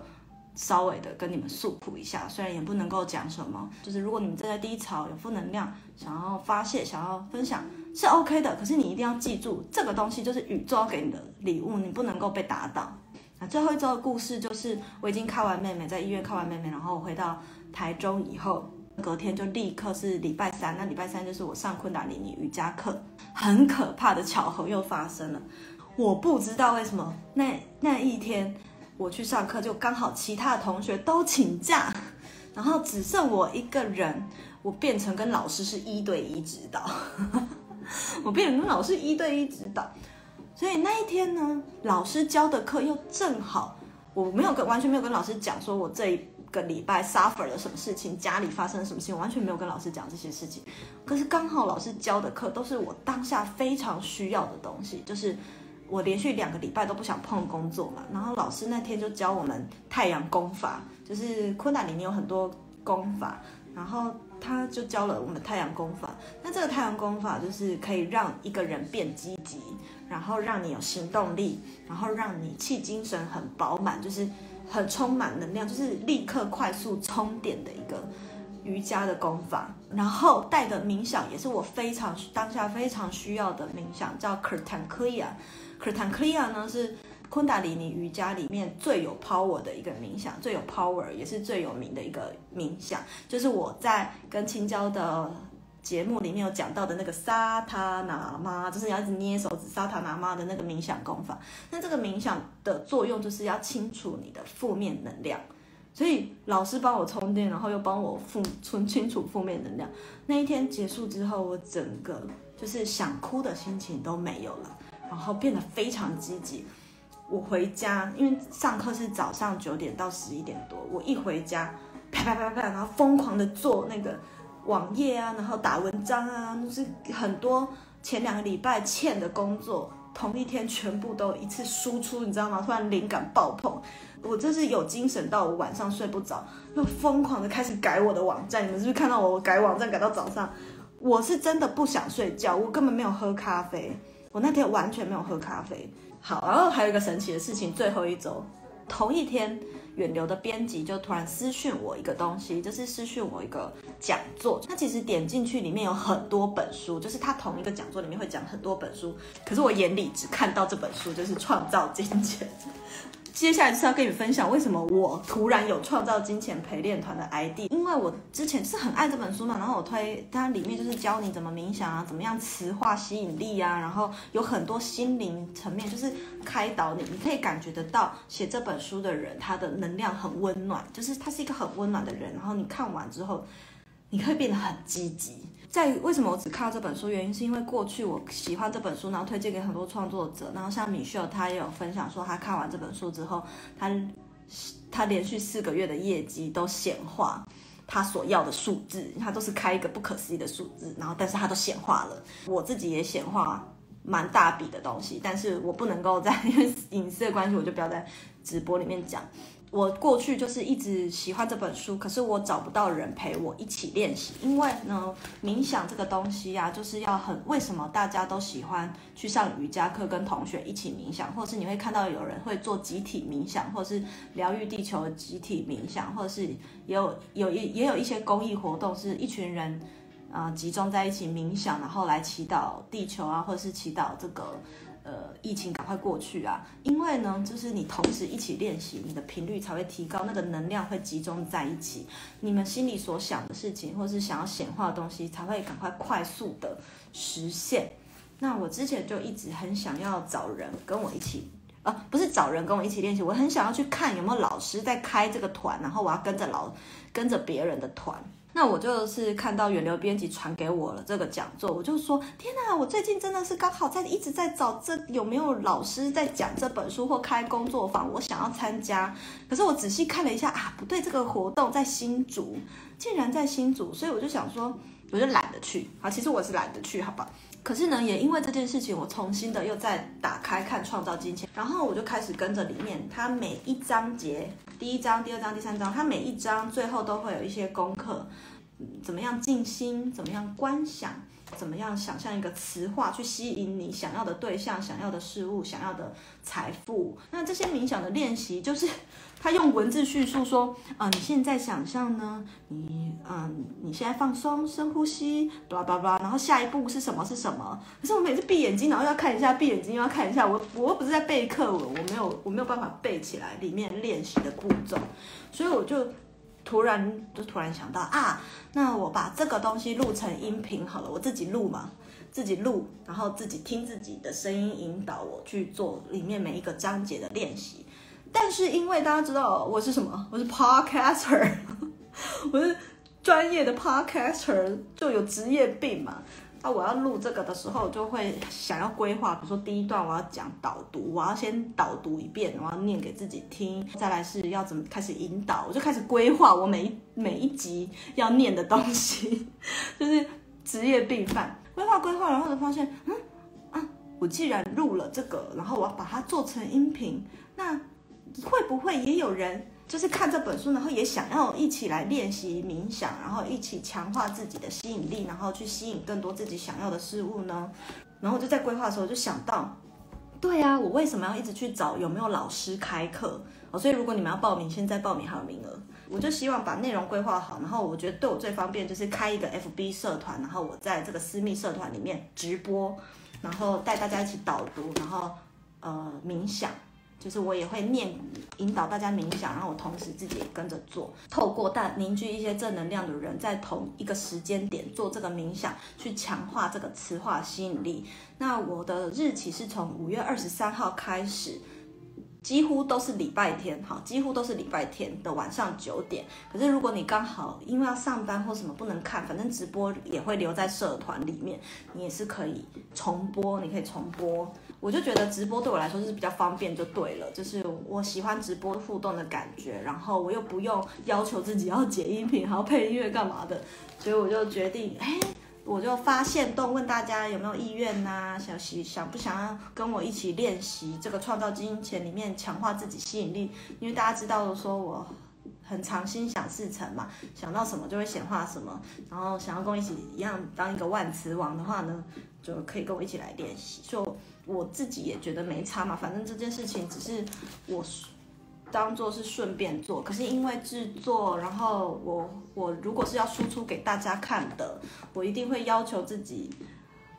稍微的跟你们诉苦一下，虽然也不能够讲什么，就是如果你们正在低潮，有负能量，想要发泄，想要分享。是 OK 的，可是你一定要记住，这个东西就是宇宙给你的礼物，你不能够被打倒。那最后一周的故事就是，我已经看完妹妹，在医院看完妹妹，然后回到台中以后，隔天就立刻是礼拜三，那礼拜三就是我上昆达里尼瑜伽课。很可怕的巧合又发生了，我不知道为什么那那一天我去上课，就刚好其他的同学都请假，然后只剩我一个人，我变成跟老师是一对一指导。我变成跟老师一对一指导，所以那一天呢，老师教的课又正好，我没有跟完全没有跟老师讲说我这一个礼拜 suffer 了什么事情，家里发生了什么事情，我完全没有跟老师讲这些事情。可是刚好老师教的课都是我当下非常需要的东西，就是我连续两个礼拜都不想碰工作嘛，然后老师那天就教我们太阳功法，就是昆达里面有很多功法，然后。他就教了我们太阳功法，那这个太阳功法就是可以让一个人变积极，然后让你有行动力，然后让你气精神很饱满，就是很充满能量，就是立刻快速充电的一个瑜伽的功法，然后带的冥想也是我非常当下非常需要的冥想，叫 Kirtan Kriya。Kirtan Kriya 呢是昆达里尼瑜伽里面最有 power 的一个冥想，最有 power 也是最有名的一个冥想，就是我在跟青椒的节目里面有讲到的那个沙塔那妈，就是要一直捏手指沙塔那妈的那个冥想功法。那这个冥想的作用就是要清除你的负面能量。所以老师帮我充电，然后又帮我负清清除负面能量。那一天结束之后，我整个就是想哭的心情都没有了，然后变得非常积极。我回家，因为上课是早上九点到十一点多，我一回家，啪啪啪啪，然后疯狂的做那个网页啊，然后打文章啊，就是很多前两个礼拜欠的工作，同一天全部都一次输出，你知道吗？突然灵感爆棚。我真是有精神到我晚上睡不着，又疯狂的开始改我的网站。你们是不是看到我改网站改到早上？我是真的不想睡觉，我根本没有喝咖啡。我那天完全没有喝咖啡。好，然后还有一个神奇的事情，最后一周同一天，远流的编辑就突然私讯我一个东西，就是私讯我一个讲座。他其实点进去里面有很多本书，就是他同一个讲座里面会讲很多本书，可是我眼里只看到这本书，就是创造金钱。接下来就是要跟你分享为什么我突然有创造金钱陪练团的 ID，因为我之前是很爱这本书嘛，然后我推它里面就是教你怎么冥想啊，怎么样磁化吸引力啊，然后有很多心灵层面，就是开导你，你可以感觉得到写这本书的人他的能量很温暖，就是他是一个很温暖的人，然后你看完之后，你会变得很积极。在为什么我只看到这本书？原因是因为过去我喜欢这本书，然后推荐给很多创作者，然后像米秀他也有分享说，他看完这本书之后，他他连续四个月的业绩都显化他所要的数字，他都是开一个不可思议的数字，然后但是他都显化了，我自己也显化蛮大笔的东西，但是我不能够在因为隐私的关系，我就不要在直播里面讲。我过去就是一直喜欢这本书，可是我找不到人陪我一起练习。因为呢，冥想这个东西呀、啊，就是要很为什么大家都喜欢去上瑜伽课，跟同学一起冥想，或是你会看到有人会做集体冥想，或是疗愈地球的集体冥想，或者是也有有一也有一些公益活动，是一群人啊、集中在一起冥想，然后来祈祷地球啊，或者是祈祷这个。呃，疫情赶快过去啊！因为呢，就是你同时一起练习，你的频率才会提高，那个能量会集中在一起，你们心里所想的事情，或是想要显化的东西，才会赶快快速的实现。那我之前就一直很想要找人跟我一起，呃，不是找人跟我一起练习，我很想要去看有没有老师在开这个团，然后我要跟着老跟着别人的团。那我就是看到远流编辑传给我了这个讲座，我就说天哪，我最近真的是刚好在一直在找这有没有老师在讲这本书或开工作坊，我想要参加。可是我仔细看了一下啊，不对，这个活动在新竹，竟然在新竹，所以我就想说，我就懒得去。好，其实我是懒得去，好吧。可是呢，也因为这件事情，我重新的又再打开看创造金钱，然后我就开始跟着里面，它每一章节。第一章、第二章、第三章，它每一章最后都会有一些功课，怎么样静心，怎么样观想，怎么样想象一个磁化去吸引你想要的对象、想要的事物、想要的财富。那这些冥想的练习，就是他用文字叙述说，啊、你现在想象呢，你，嗯、你现在放松，深呼吸，巴拉巴拉，然后下一步是什么？是什么？可是我每次闭眼睛，然后要看一下，闭眼睛又要看一下，我我又不是在背课文，我没有我没有办法背起来里面练习的步骤，所以我就。突然就突然想到啊，那我把这个东西录成音频好了，我自己录嘛，自己录，然后自己听自己的声音引导我去做里面每一个章节的练习。但是因为大家知道我是什么，我是 podcaster，我是专业的 podcaster，就有职业病嘛。那我要录这个的时候，就会想要规划，比如说第一段我要讲导读，我要先导读一遍，我要念给自己听，再来是要怎么开始引导，我就开始规划我每一每一集要念的东西，就是职业病犯，规划规划，然后就发现，嗯？啊，我既然录了这个，然后我要把它做成音频，那会不会也有人？就是看这本书，然后也想要一起来练习冥想，然后一起强化自己的吸引力，然后去吸引更多自己想要的事物呢？然后我就在规划的时候就想到，对呀，我为什么要一直去找有没有老师开课？哦，所以如果你们要报名，现在报名还有名额。我就希望把内容规划好，然后我觉得对我最方便就是开一个 FB 社团，然后我在这个私密社团里面直播，然后带大家一起导读，然后呃冥想。就是我也会念引导大家冥想，然后我同时自己也跟着做，透过大凝聚一些正能量的人，在同一个时间点做这个冥想，去强化这个磁化吸引力。那我的日期是从五月二十三号开始。几乎都是礼拜天，好，几乎都是礼拜天的晚上九点。可是如果你刚好因为要上班或什么不能看，反正直播也会留在社团里面，你也是可以重播，你可以重播。我就觉得直播对我来说是比较方便，就对了，就是我喜欢直播互动的感觉，然后我又不用要求自己要剪音频，还要配音乐干嘛的，所以我就决定，哎。我就发限动问大家有没有意愿呐、啊？想想不想要跟我一起练习这个创造金钱里面强化自己吸引力？因为大家知道说我很常心想事成嘛，想到什么就会显化什么。然后想要跟我一起一样当一个万磁王的话呢，就可以跟我一起来练习。就我自己也觉得没差嘛，反正这件事情只是我。当做是顺便做，可是因为制作，然后我我如果是要输出给大家看的，我一定会要求自己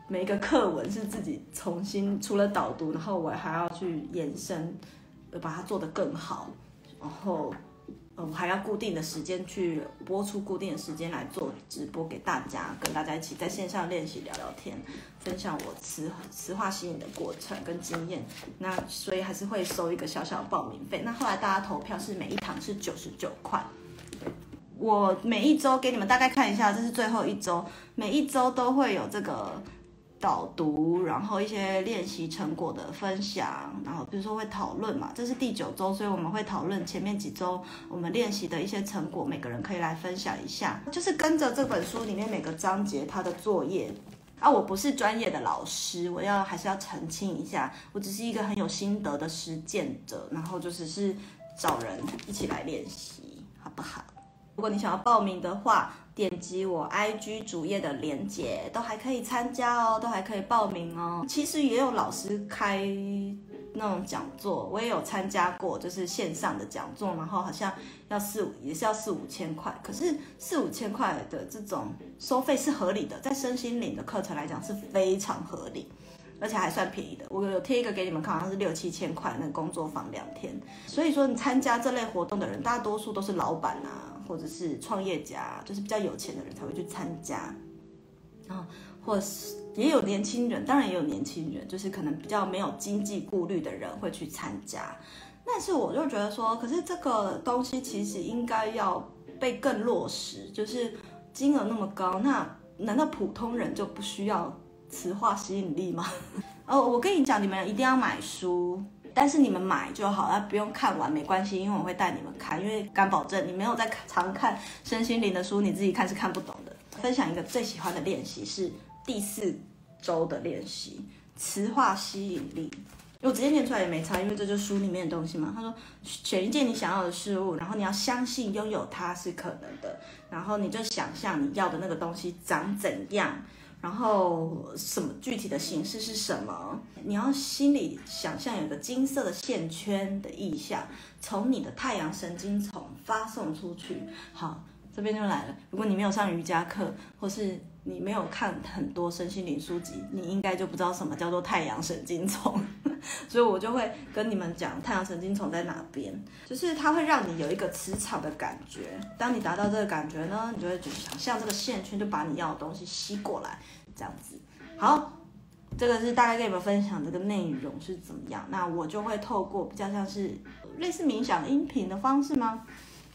每一个课文是自己重新除了导读，然后我还要去延伸，把它做得更好，然后。我还要固定的时间去播出，固定的时间来做直播给大家，跟大家一起在线上练习聊聊天，分享我词词化吸引的过程跟经验。那所以还是会收一个小小的报名费。那后来大家投票是每一堂是九十九块。我每一周给你们大概看一下，这是最后一周，每一周都会有这个。导读，然后一些练习成果的分享，然后比如说会讨论嘛，这是第九周，所以我们会讨论前面几周我们练习的一些成果，每个人可以来分享一下，就是跟着这本书里面每个章节它的作业啊，我不是专业的老师，我要还是要澄清一下，我只是一个很有心得的实践者，然后就只是找人一起来练习，好不好？如果你想要报名的话，点击我 IG 主页的链接，都还可以参加哦，都还可以报名哦。其实也有老师开那种讲座，我也有参加过，就是线上的讲座，然后好像要四五，也是要四五千块。可是四五千块的这种收费是合理的，在身心灵的课程来讲是非常合理，而且还算便宜的。我有贴一个给你们看，好像是六七千块那个工作坊两天。所以说，你参加这类活动的人，大多数都是老板啊。或者是创业家，就是比较有钱的人才会去参加，然后或是也有年轻人，当然也有年轻人，就是可能比较没有经济顾虑的人会去参加。但是我就觉得说，可是这个东西其实应该要被更落实，就是金额那么高，那难道普通人就不需要磁化吸引力吗？哦，我跟你讲，你们一定要买书。但是你们买就好，了不用看完没关系，因为我会带你们看，因为敢保证你没有在常看身心灵的书，你自己看是看不懂的。分享一个最喜欢的练习是第四周的练习，磁化吸引力。我直接念出来也没差，因为这就是书里面的东西嘛。他说，选一件你想要的事物，然后你要相信拥有它是可能的，然后你就想象你要的那个东西长怎样。然后什么具体的形式是什么？你要心里想象有个金色的线圈的意象，从你的太阳神经丛发送出去。好，这边就来了。如果你没有上瑜伽课，或是你没有看很多身心灵书籍，你应该就不知道什么叫做太阳神经丛。所以我就会跟你们讲太阳神经丛在哪边，就是它会让你有一个磁场的感觉。当你达到这个感觉呢，你就会想象这个线圈就把你要的东西吸过来，这样子。好，这个是大概跟你们分享这个内容是怎么样。那我就会透过比较像是类似冥想音频的方式吗？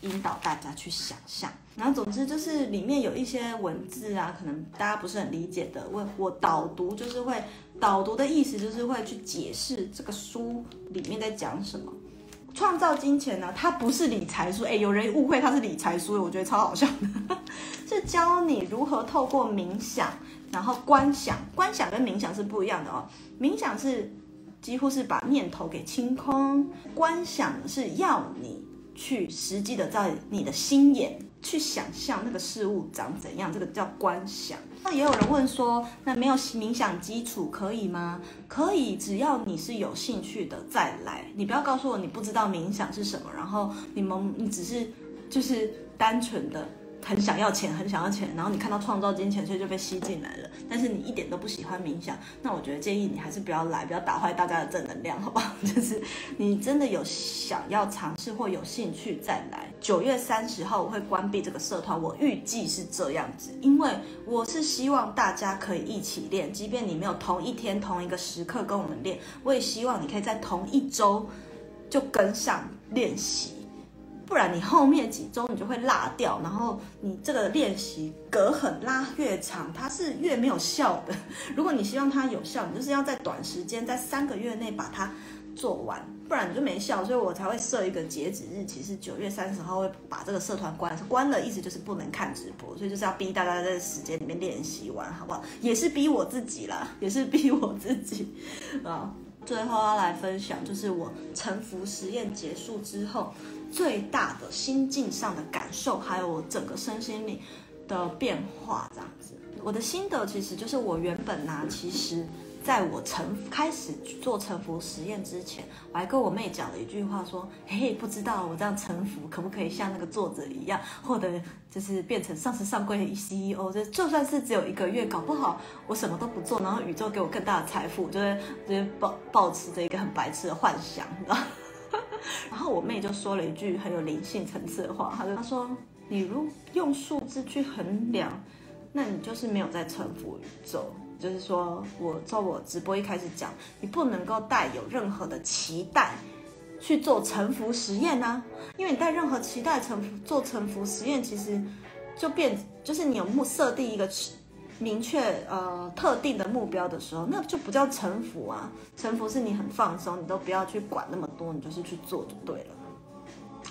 引导大家去想象。然后总之就是里面有一些文字啊，可能大家不是很理解的，我我导读就是会。导读的意思就是会去解释这个书里面在讲什么。创造金钱呢，它不是理财书，诶，有人误会它是理财书，我觉得超好笑的，是教你如何透过冥想，然后观想，观想跟冥想是不一样的哦。冥想是几乎是把念头给清空，观想是要你去实际的在你的心眼去想象那个事物长怎样，这个叫观想。那也有人问说，那没有冥想基础可以吗？可以，只要你是有兴趣的再来。你不要告诉我你不知道冥想是什么，然后你们你只是就是单纯的。很想要钱，很想要钱，然后你看到创造金钱，所以就被吸进来了。但是你一点都不喜欢冥想，那我觉得建议你还是不要来，不要打坏大家的正能量，好不好？就是你真的有想要尝试或有兴趣再来。九月三十号我会关闭这个社团，我预计是这样子，因为我是希望大家可以一起练，即便你没有同一天同一个时刻跟我们练，我也希望你可以在同一周就跟上练习。不然你后面几周你就会落掉，然后你这个练习隔很拉越长，它是越没有效的。如果你希望它有效，你就是要在短时间，在三个月内把它做完，不然你就没效。所以我才会设一个截止日期是九月三十号，会把这个社团关。关了意思就是不能看直播，所以就是要逼大家在时间里面练习完，好不好？也是逼我自己啦，也是逼我自己啊。最后要来分享，就是我臣服实验结束之后。最大的心境上的感受，还有我整个身心灵的变化，这样子。我的心得其实就是，我原本呢、其实在我沉开始做沉浮实验之前，我还跟我妹讲了一句话，说：“嘿，不知道我这样沉浮可不可以像那个作者一样，或者就是变成上市上柜的 CEO？就就算是只有一个月，搞不好我什么都不做，然后宇宙给我更大的财富，就是就是抱抱持着一个很白痴的幻想，”然后我妹就说了一句很有灵性层次的话，她就她说：“你如用数字去衡量，那你就是没有在臣服宇宙。就是说我从我直播一开始讲，你不能够带有任何的期待去做臣服实验啊，因为你带任何期待臣服做臣服实验，其实就变就是你有目设定一个。”明确呃特定的目标的时候，那就不叫臣服啊。臣服是你很放松，你都不要去管那么多，你就是去做就对了。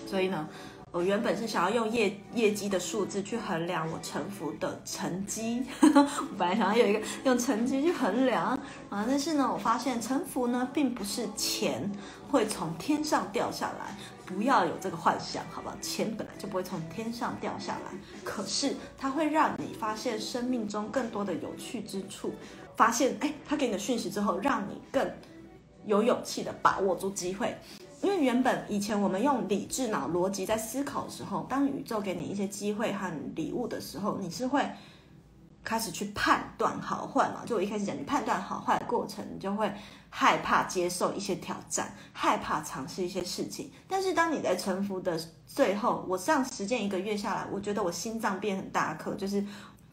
所以呢，我原本是想要用业业绩的数字去衡量我臣服的成绩，我本来想要有一个用成绩去衡量啊，但是呢，我发现臣服呢并不是钱会从天上掉下来。不要有这个幻想，好不好？钱本来就不会从天上掉下来，可是它会让你发现生命中更多的有趣之处。发现，哎，他给你的讯息之后，让你更有勇气的把握住机会。因为原本以前我们用理智脑逻辑在思考的时候，当宇宙给你一些机会和礼物的时候，你是会开始去判断好坏嘛？就我一开始讲，你判断好坏的过程，你就会。害怕接受一些挑战，害怕尝试一些事情。但是当你在臣服的最后，我这样实践一个月下来，我觉得我心脏变很大颗。就是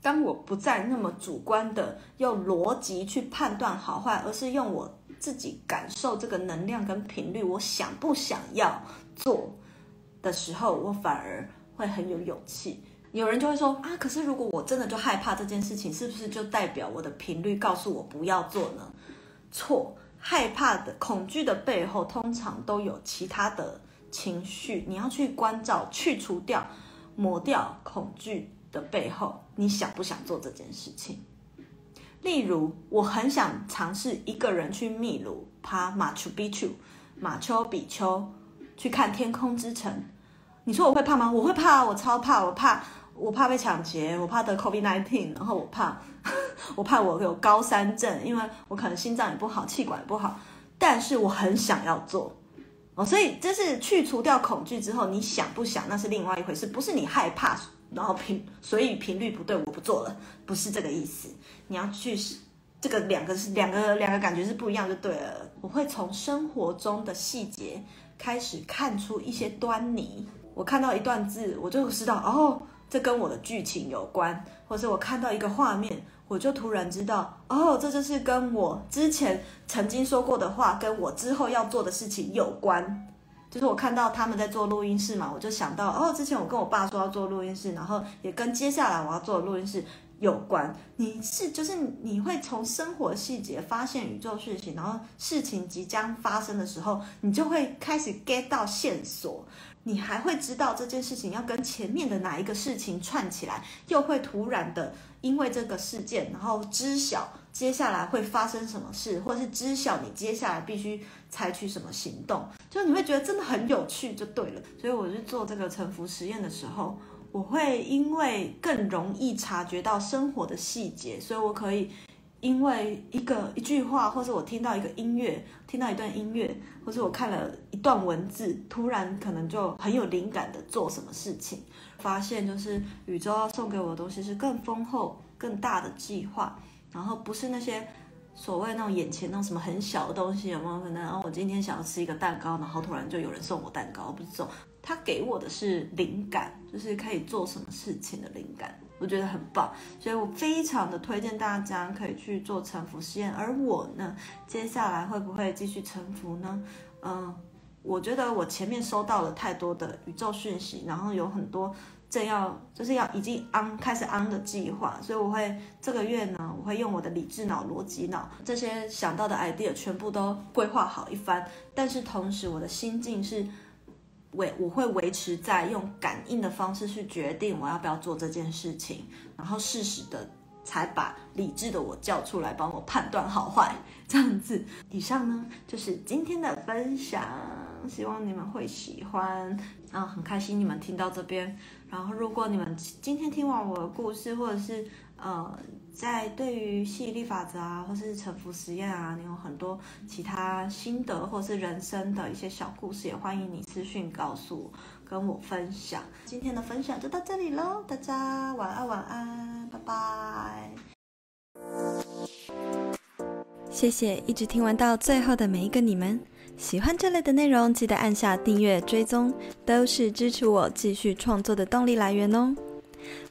当我不再那么主观的用逻辑去判断好坏，而是用我自己感受这个能量跟频率，我想不想要做的时候，我反而会很有勇气。有人就会说啊，可是如果我真的就害怕这件事情，是不是就代表我的频率告诉我不要做呢？错。害怕的、恐惧的背后，通常都有其他的情绪。你要去关照、去除掉、抹掉恐惧的背后，你想不想做这件事情？例如，我很想尝试一个人去秘鲁爬马丘比丘、马丘比丘去看天空之城。你说我会怕吗？我会怕，我超怕，我怕。我怕被抢劫，我怕得 COVID-19，然后我怕，我怕我有高山症，因为我可能心脏也不好，气管也不好，但是我很想要做，哦，所以这是去除掉恐惧之后，你想不想那是另外一回事，不是你害怕，然后频，所以频率不对，我不做了，不是这个意思，你要去，这个两个是两个两个感觉是不一样就对了，我会从生活中的细节开始看出一些端倪，我看到一段字，我就知道哦。这跟我的剧情有关，或是我看到一个画面，我就突然知道，哦，这就是跟我之前曾经说过的话，跟我之后要做的事情有关。就是我看到他们在做录音室嘛，我就想到，哦，之前我跟我爸说要做录音室，然后也跟接下来我要做的录音室有关。你是就是你会从生活细节发现宇宙讯息，然后事情即将发生的时候，你就会开始 get 到线索。你还会知道这件事情要跟前面的哪一个事情串起来，又会突然的因为这个事件，然后知晓接下来会发生什么事，或是知晓你接下来必须采取什么行动，就你会觉得真的很有趣，就对了。所以我去做这个沉浮实验的时候，我会因为更容易察觉到生活的细节，所以我可以因为一个一句话，或是我听到一个音乐，听到一段音乐，或是我看了一段文字，突然可能就很有灵感的做什么事情，发现就是宇宙要送给我的东西是更丰厚、更大的计划，然后不是那些所谓那种眼前那种什么很小的东西，有没有可能？哦，我今天想要吃一个蛋糕，然后突然就有人送我蛋糕，不是这种，他给我的是灵感，就是可以做什么事情的灵感。我觉得很棒，所以我非常的推荐大家可以去做沉浮实验。而我呢，接下来会不会继续沉浮呢？嗯，我觉得我前面收到了太多的宇宙讯息，然后有很多正要就是要已经 on 开始 on 的计划，所以我会这个月呢，我会用我的理智脑、逻辑脑这些想到的 idea 全部都规划好一番。但是同时，我的心境是。维我会维持在用感应的方式去决定我要不要做这件事情，然后适时的才把理智的我叫出来帮我判断好坏，这样子。以上呢就是今天的分享，希望你们会喜欢。然后很开心你们听到这边。然后如果你们今天听完我的故事，或者是呃。在对于吸引力法则啊，或是臣服实验啊，你有很多其他心得，或是人生的一些小故事，也欢迎你私讯告诉我，跟我分享。今天的分享就到这里喽，大家晚安，晚安，拜拜。谢谢一直听完到最后的每一个你们，喜欢这类的内容，记得按下订阅追踪，都是支持我继续创作的动力来源哦。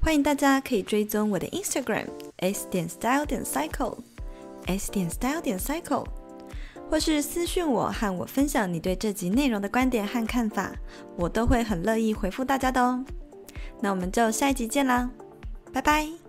欢迎大家可以追踪我的 Instagram s 点 style 点 cycle，s 点 style 点 cycle，或是私讯我和我分享你对这集内容的观点和看法，我都会很乐意回复大家的哦。那我们就下一集见啦，拜拜。